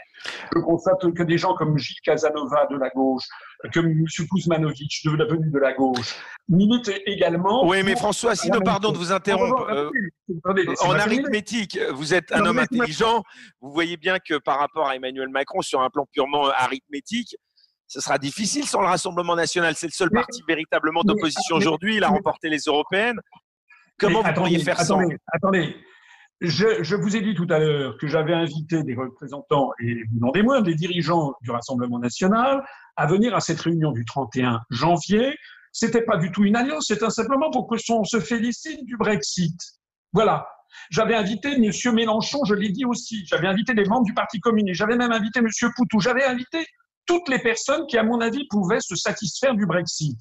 Je constate que des gens comme Gilles Casanova de la gauche, comme M. Kuzmanovic de la venue de la gauche, militent également. Oui, mais François, sinon, pardon de vous interrompre. Euh, en arithmétique, vous êtes un homme intelligent. Vous voyez bien que par rapport à Emmanuel Macron, sur un plan purement arithmétique, ce sera difficile sans le Rassemblement national. C'est le seul parti véritablement d'opposition aujourd'hui. Il a remporté les européennes. Comment vous pourriez faire ça Attendez, je, je, vous ai dit tout à l'heure que j'avais invité des représentants, et non des moindres, des dirigeants du Rassemblement national, à venir à cette réunion du 31 janvier. C'était pas du tout une alliance, c'était simplement pour que on se félicite du Brexit. Voilà. J'avais invité M. Mélenchon, je l'ai dit aussi. J'avais invité les membres du Parti communiste. J'avais même invité M. Poutou. J'avais invité toutes les personnes qui, à mon avis, pouvaient se satisfaire du Brexit.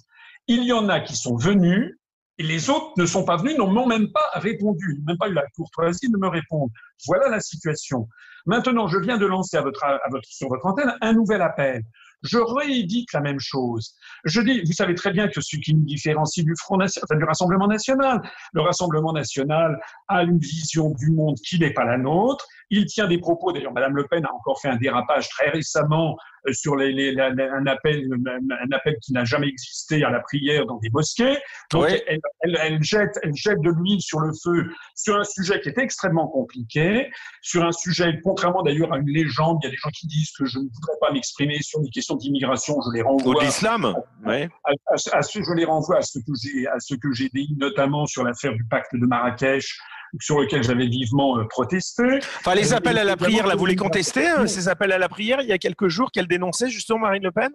Il y en a qui sont venus, et les autres ne sont pas venus, n'ont même pas répondu, même pas eu la courtoisie de me répondre. Voilà la situation. Maintenant, je viens de lancer à votre, à votre, sur votre antenne un nouvel appel. Je réédite la même chose. Je dis, vous savez très bien que ce qui nous différencie du Front National, enfin, du Rassemblement National, le Rassemblement National a une vision du monde qui n'est pas la nôtre. Il tient des propos, d'ailleurs, Madame Le Pen a encore fait un dérapage très récemment sur les, les, un, appel, un appel qui n'a jamais existé à la prière dans des mosquées. Donc, elle, elle, elle, jette, elle jette de l'huile sur le feu sur un sujet qui est extrêmement compliqué, sur un sujet, contrairement d'ailleurs à une légende, il y a des gens qui disent que je ne voudrais pas m'exprimer sur des questions d'immigration, je les renvoie. Ou l'islam, ouais. À, ce, je les renvoie à ce que j'ai, à ce que j'ai dit, notamment sur l'affaire du pacte de Marrakech, sur lequel j'avais vivement euh, protesté. Enfin, les euh, appels à la prière, là, vous les contestez, hein, ces appels à la prière, il y a quelques jours, qu'elle dénonçait justement Marine Le Pen?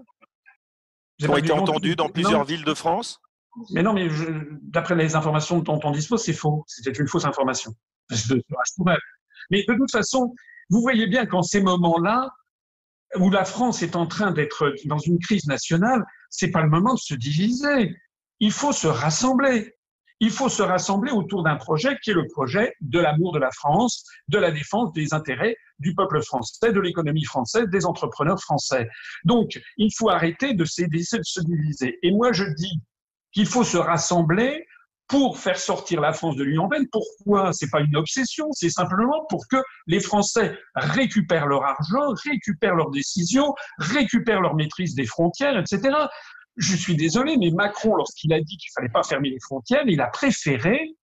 Qui ont été entendus dans plusieurs villes de France? Mais non, mais d'après les informations dont on dispose, c'est faux. C'était une fausse information. Mais de toute façon, vous voyez bien qu'en ces moments-là, où la France est en train d'être dans une crise nationale, c'est pas le moment de se diviser. Il faut se rassembler il faut se rassembler autour d'un projet qui est le projet de l'amour de la France, de la défense des intérêts du peuple français, de l'économie française, des entrepreneurs français. Donc, il faut arrêter de se diviser. Et moi, je dis qu'il faut se rassembler pour faire sortir la France de l'Union européenne. Pourquoi? C'est pas une obsession, c'est simplement pour que les Français récupèrent leur argent, récupèrent leurs décisions, récupèrent leur maîtrise des frontières, etc je suis désolé, mais Macron, lorsqu'il a dit qu'il fallait pas fermer les frontières, il a préféré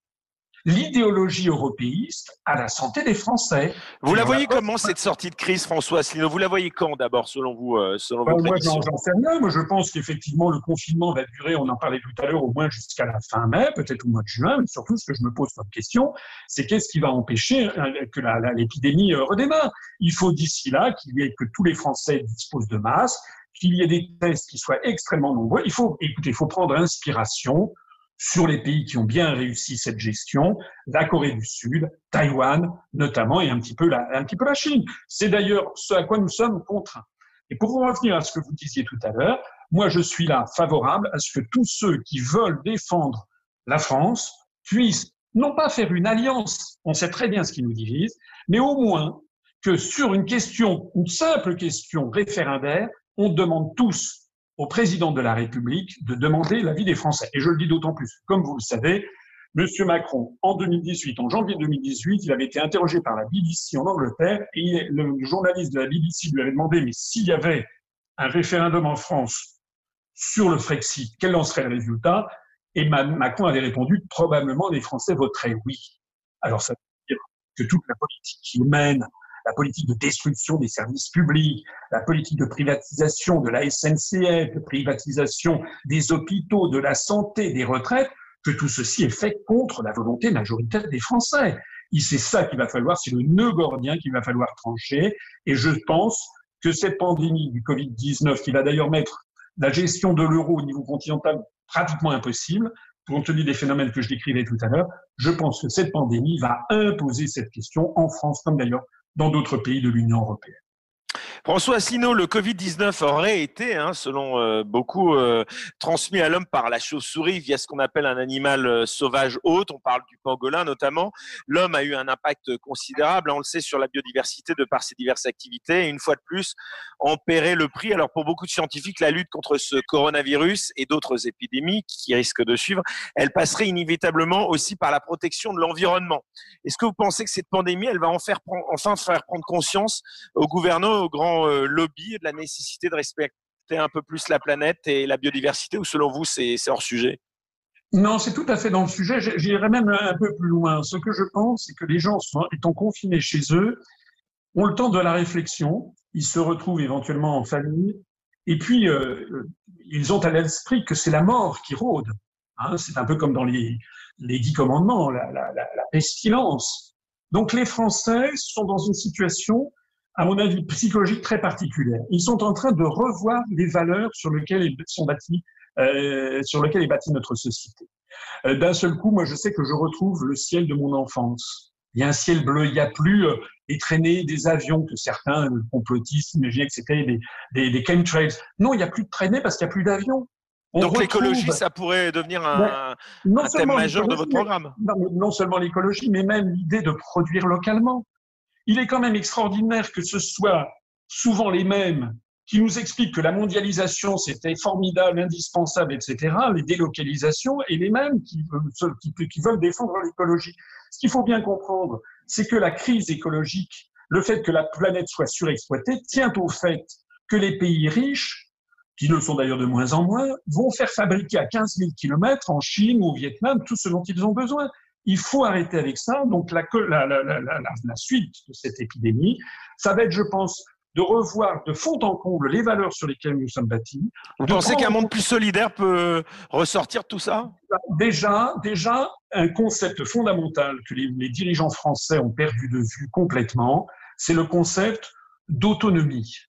l'idéologie européiste à la santé des Français. Vous la voyez comment cette sortie de crise, François Asselineau? Vous la voyez quand d'abord, selon vous, euh, selon ben, Moi, j'en sais rien. Moi, je pense qu'effectivement, le confinement va durer, on en parlait tout à l'heure, au moins jusqu'à la fin mai, peut-être au mois de juin. Mais surtout, ce que je me pose comme question, c'est qu'est-ce qui va empêcher euh, que l'épidémie euh, redémarre? Il faut d'ici là qu'il y ait que tous les Français disposent de masques, qu'il y ait des tests qui soient extrêmement nombreux. Il faut, écoutez, il faut prendre inspiration sur les pays qui ont bien réussi cette gestion, la Corée du Sud, Taïwan notamment, et un petit peu la, un petit peu la Chine. C'est d'ailleurs ce à quoi nous sommes contraints. Et pour revenir à ce que vous disiez tout à l'heure, moi je suis là favorable à ce que tous ceux qui veulent défendre la France puissent non pas faire une alliance, on sait très bien ce qui nous divise, mais au moins que sur une question, une simple question référendaire, on demande tous au président de la République de demander l'avis des Français. Et je le dis d'autant plus, comme vous le savez, Monsieur Macron, en 2018, en janvier 2018, il avait été interrogé par la BBC en Angleterre et le journaliste de la BBC lui avait demandé, mais s'il y avait un référendum en France sur le Frexit, quel en serait le résultat? Et Macron avait répondu, probablement les Français voteraient oui. Alors ça veut dire que toute la politique qu'il mène la politique de destruction des services publics, la politique de privatisation de la SNCF, de privatisation des hôpitaux, de la santé, des retraites, que tout ceci est fait contre la volonté majoritaire des Français. Et c'est ça qu'il va falloir, c'est le nœud gordien qu'il va falloir trancher. Et je pense que cette pandémie du Covid-19, qui va d'ailleurs mettre la gestion de l'euro au niveau continental pratiquement impossible, compte tenu des phénomènes que je décrivais tout à l'heure, je pense que cette pandémie va imposer cette question en France comme d'ailleurs dans d'autres pays de l'Union européenne. François Asselineau, le Covid-19 aurait été, hein, selon euh, beaucoup, euh, transmis à l'homme par la chauve-souris via ce qu'on appelle un animal euh, sauvage hôte. On parle du pangolin notamment. L'homme a eu un impact considérable, on le sait, sur la biodiversité de par ses diverses activités. Une fois de plus, en paierait le prix. Alors pour beaucoup de scientifiques, la lutte contre ce coronavirus et d'autres épidémies qui risquent de suivre, elle passerait inévitablement aussi par la protection de l'environnement. Est-ce que vous pensez que cette pandémie, elle va en faire, enfin faire prendre conscience aux gouvernants, aux grands euh, lobby de la nécessité de respecter un peu plus la planète et la biodiversité ou selon vous c'est hors sujet? Non, c'est tout à fait dans le sujet. J'irais même un peu plus loin. Ce que je pense, c'est que les gens, étant confinés chez eux, ont le temps de la réflexion. Ils se retrouvent éventuellement en famille. Et puis, euh, ils ont à l'esprit que c'est la mort qui rôde. Hein, c'est un peu comme dans les, dix commandements, la pestilence. Donc, les Français sont dans une situation à mon avis, psychologique très particulière. Ils sont en train de revoir les valeurs sur lesquelles ils sont bâtis, euh, sur lesquelles est bâtie notre société. Euh, D'un seul coup, moi, je sais que je retrouve le ciel de mon enfance. Il y a un ciel bleu, il n'y a plus euh, les traînées des avions que certains complotistes imaginaient que c'était des, des, des chemtrails. Non, il n'y a plus de traînées parce qu'il n'y a plus d'avions. Donc l'écologie, ça pourrait devenir un, un thème majeur de votre programme. Non, non seulement l'écologie, mais même l'idée de produire localement. Il est quand même extraordinaire que ce soit souvent les mêmes qui nous expliquent que la mondialisation, c'était formidable, indispensable, etc., les délocalisations, et les mêmes qui, veulent défendre l'écologie. Ce qu'il faut bien comprendre, c'est que la crise écologique, le fait que la planète soit surexploitée, tient au fait que les pays riches, qui ne sont d'ailleurs de moins en moins, vont faire fabriquer à 15 000 kilomètres en Chine ou au Vietnam tout ce dont ils ont besoin. Il faut arrêter avec ça. Donc la, la, la, la, suite de cette épidémie, ça va être, je pense, de revoir de fond en comble les valeurs sur lesquelles nous sommes bâtis. Vous pensez qu'un monde plus solidaire peut ressortir de tout ça? Déjà, déjà, un concept fondamental que les, les dirigeants français ont perdu de vue complètement, c'est le concept d'autonomie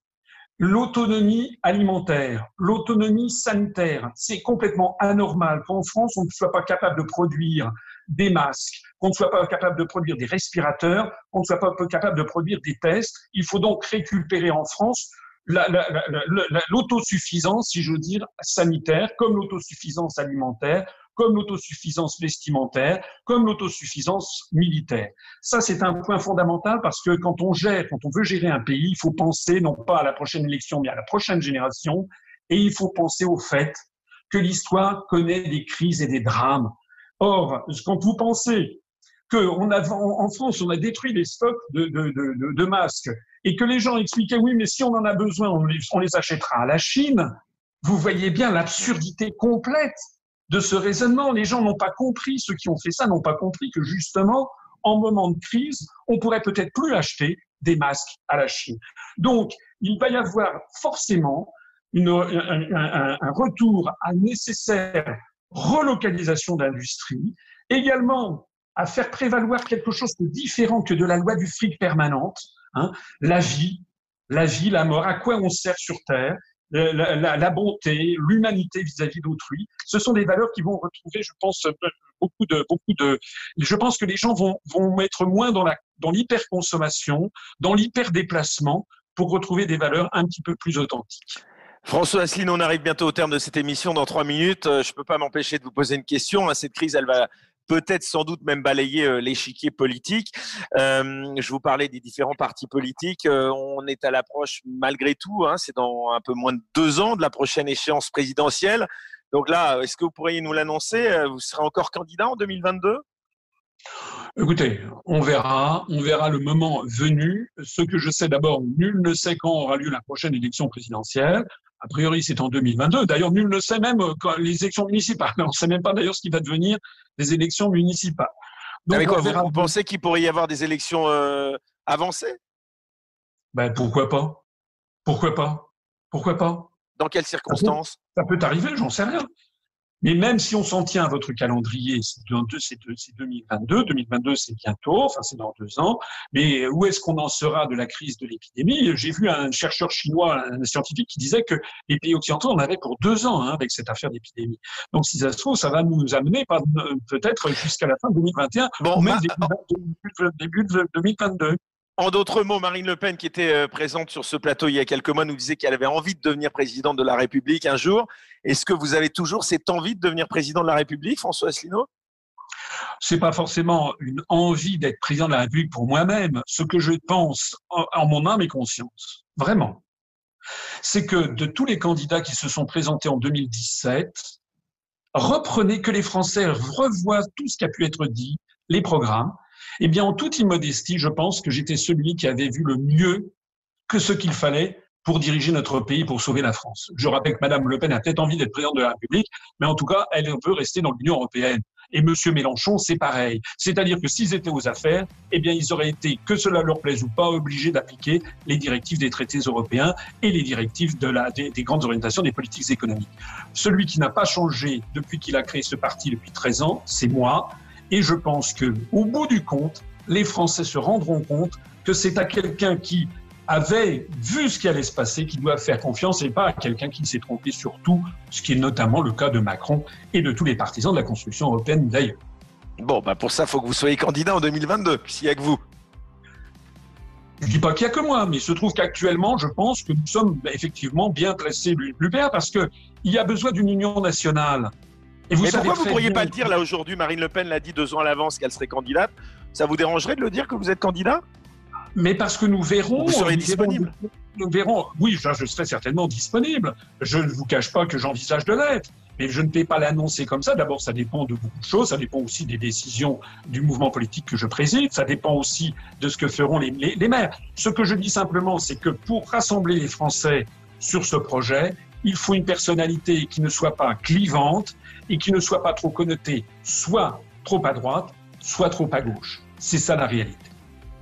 l'autonomie alimentaire, l'autonomie sanitaire. C'est complètement anormal qu'en France, on ne soit pas capable de produire des masques, qu'on ne soit pas capable de produire des respirateurs, qu'on ne soit pas capable de produire des tests. Il faut donc récupérer en France l'autosuffisance, si je veux dire, sanitaire, comme l'autosuffisance alimentaire, comme l'autosuffisance vestimentaire, comme l'autosuffisance militaire. Ça, c'est un point fondamental parce que quand on gère, quand on veut gérer un pays, il faut penser non pas à la prochaine élection, mais à la prochaine génération, et il faut penser au fait que l'histoire connaît des crises et des drames. Or, quand vous pensez qu'en en France, on a détruit les stocks de, masques et que les gens expliquaient oui, mais si on en a besoin, on les achètera à la Chine, vous voyez bien l'absurdité complète de ce raisonnement. Les gens n'ont pas compris, ceux qui ont fait ça n'ont pas compris que justement, en moment de crise, on pourrait peut-être plus acheter des masques à la Chine. Donc, il va y avoir forcément un, retour à nécessaire relocalisation d'industrie, également à faire prévaloir quelque chose de différent que de la loi du fric permanente, hein, la vie, la vie, la mort, à quoi on sert sur Terre, la, bonté, l'humanité vis-à-vis d'autrui. Ce sont des valeurs qui vont retrouver, je pense, beaucoup de, beaucoup de. Je pense que les gens vont, vont être moins dans la, dans l'hyperconsommation, dans l'hyperdéplacement, pour retrouver des valeurs un petit peu plus authentiques. François Asselineau, on arrive bientôt au terme de cette émission dans trois minutes. Euh, Je ne peux pas m'empêcher de vous poser une question. hein. Cette crise, elle va peut-être sans doute même balayer euh, l'échiquier politique. Euh, je vous parlais des différents partis politiques. Euh, on est à l'approche, malgré tout, hein, c'est dans un peu moins de deux ans de la prochaine échéance présidentielle. Donc là, est-ce que vous pourriez nous l'annoncer? Vous serez encore candidat en 2022 Écoutez, on verra, on verra le moment venu. Ce que je sais d'abord, nul ne sait quand aura lieu la prochaine élection présidentielle. A priori, c'est en 2022. D'ailleurs, nul ne sait même euh, quand les élections municipales. On ne sait même pas d'ailleurs ce qui va devenir des élections municipales. Donc, quoi, verra. vous pensez qu'il pourrait y avoir des élections euh, avancées? Ben, pourquoi pas? Pourquoi pas? Pourquoi pas? Dans quelles circonstances? Ça peut arriver, j'en sais rien. Mais même si on s'en tient à votre calendrier, c'est dans deux- c'est deux- c'est 2022. 2022, c'est bientôt, enfin c'est dans deux ans. Mais où est-ce qu'on en sera de la crise de l'épidémie? J'ai vu un chercheur chinois, un scientifique, qui disait que les pays occidentaux en avaient pour deux ans hein, avec cette affaire d'épidémie. Donc si ça se trouve, ça va nous amener euh, peut-être jusqu'à la fin de 2021, ou même début, début- début de 2022. En d'autres mots, Marine Le Pen, qui était euh, présente sur ce plateau il y a quelques mois, nous disait qu'elle avait envie de devenir présidente de la République un jour. Est-ce que vous avez toujours cette envie de devenir président de la République, François Asselineau? C'est pas forcément une envie d'être président de la République pour moi-même. Ce que je pense en, en mon âme et conscience, vraiment, c'est que de tous les candidats qui se sont présentés en 2017, reprenez que les Français revoient tout ce qui a pu être dit, les programmes. Eh bien, en toute immodestie, je pense que j'étais celui qui avait vu le mieux que ce qu'il fallait pour diriger notre pays, pour sauver la France. Je rappelle que Madame Le Pen a peut-être envie d'être présidente de la République, mais en tout cas, elle veut rester dans l'Union européenne. Et Monsieur Mélenchon, c'est pareil. C'est-à-dire que s'ils étaient aux affaires, eh bien, ils auraient été, que cela leur plaise ou pas, obligés d'appliquer les directives des traités européens et les directives des, des grandes orientations des politiques économiques. Celui qui n'a pas changé depuis qu'il a créé ce parti depuis 13 ans, c'est moi. Et je pense que, au bout du compte, les Français se rendront compte que c'est à quelqu'un qui avait vu ce qui allait se passer qui doit faire confiance et pas à quelqu'un qui s'est trompé sur tout, ce qui est notamment le cas de Macron et de tous les partisans de la construction européenne d'ailleurs. Bon, bah pour ça, il faut que vous soyez candidat en 2022, s'il n'y a que vous. Je dis pas qu'il y a que moi, mais il se trouve qu'actuellement, je pense que nous sommes bah, effectivement bien placés, l'UPR, parce que il y a besoin d'une union nationale. Et vous Mais pourquoi vous ne pourriez pas le dire là aujourd'hui Marine Le Pen l'a dit deux ans à l'avance qu'elle serait candidate? Ça vous dérangerait de le dire que vous êtes candidat? Mais parce que nous verrons. Vous serez nous disponible verrons, Nous verrons. Oui, je, je serai certainement disponible. Je ne vous cache pas que j'envisage de l'être. Mais je ne peux pas l'annoncer comme ça. D'abord, ça dépend de beaucoup de choses. Ça dépend aussi des décisions du mouvement politique que je préside. Ça dépend aussi de ce que feront les, les, les maires. Ce que je dis simplement, c'est que pour rassembler les Français sur ce projet, il faut une personnalité qui ne soit pas clivante et qui ne soit pas trop connotée, soit trop à droite, soit trop à gauche. C'est ça la réalité.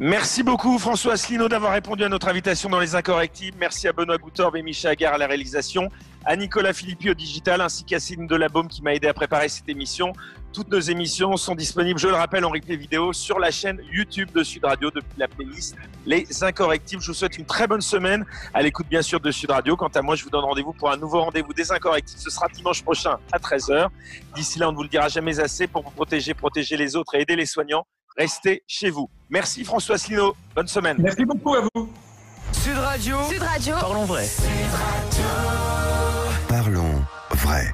Merci beaucoup François Asselineau d'avoir répondu à notre invitation dans les incorrectibles. Merci à Benoît Goutorbe et Micha Agar à la réalisation, à Nicolas Philippi au digital ainsi qu'à Céline Delabaume qui m'a aidé à préparer cette émission. Toutes nos émissions sont disponibles, je le rappelle, en replay vidéo sur la chaîne YouTube de Sud Radio depuis la playlist Les Incorrectibles. Je vous souhaite une très bonne semaine à l'écoute bien sûr de Sud Radio. Quant à moi, je vous donne rendez-vous pour un nouveau rendez-vous des Incorrectibles. Ce sera dimanche prochain à 13h. D'ici là, on ne vous le dira jamais assez pour vous protéger, protéger les autres et aider les soignants restez chez vous. Merci François Asselineau. Bonne semaine. Merci beaucoup à vous. Sud Radio. Sud Radio. Parlons vrai. Parlons vrai.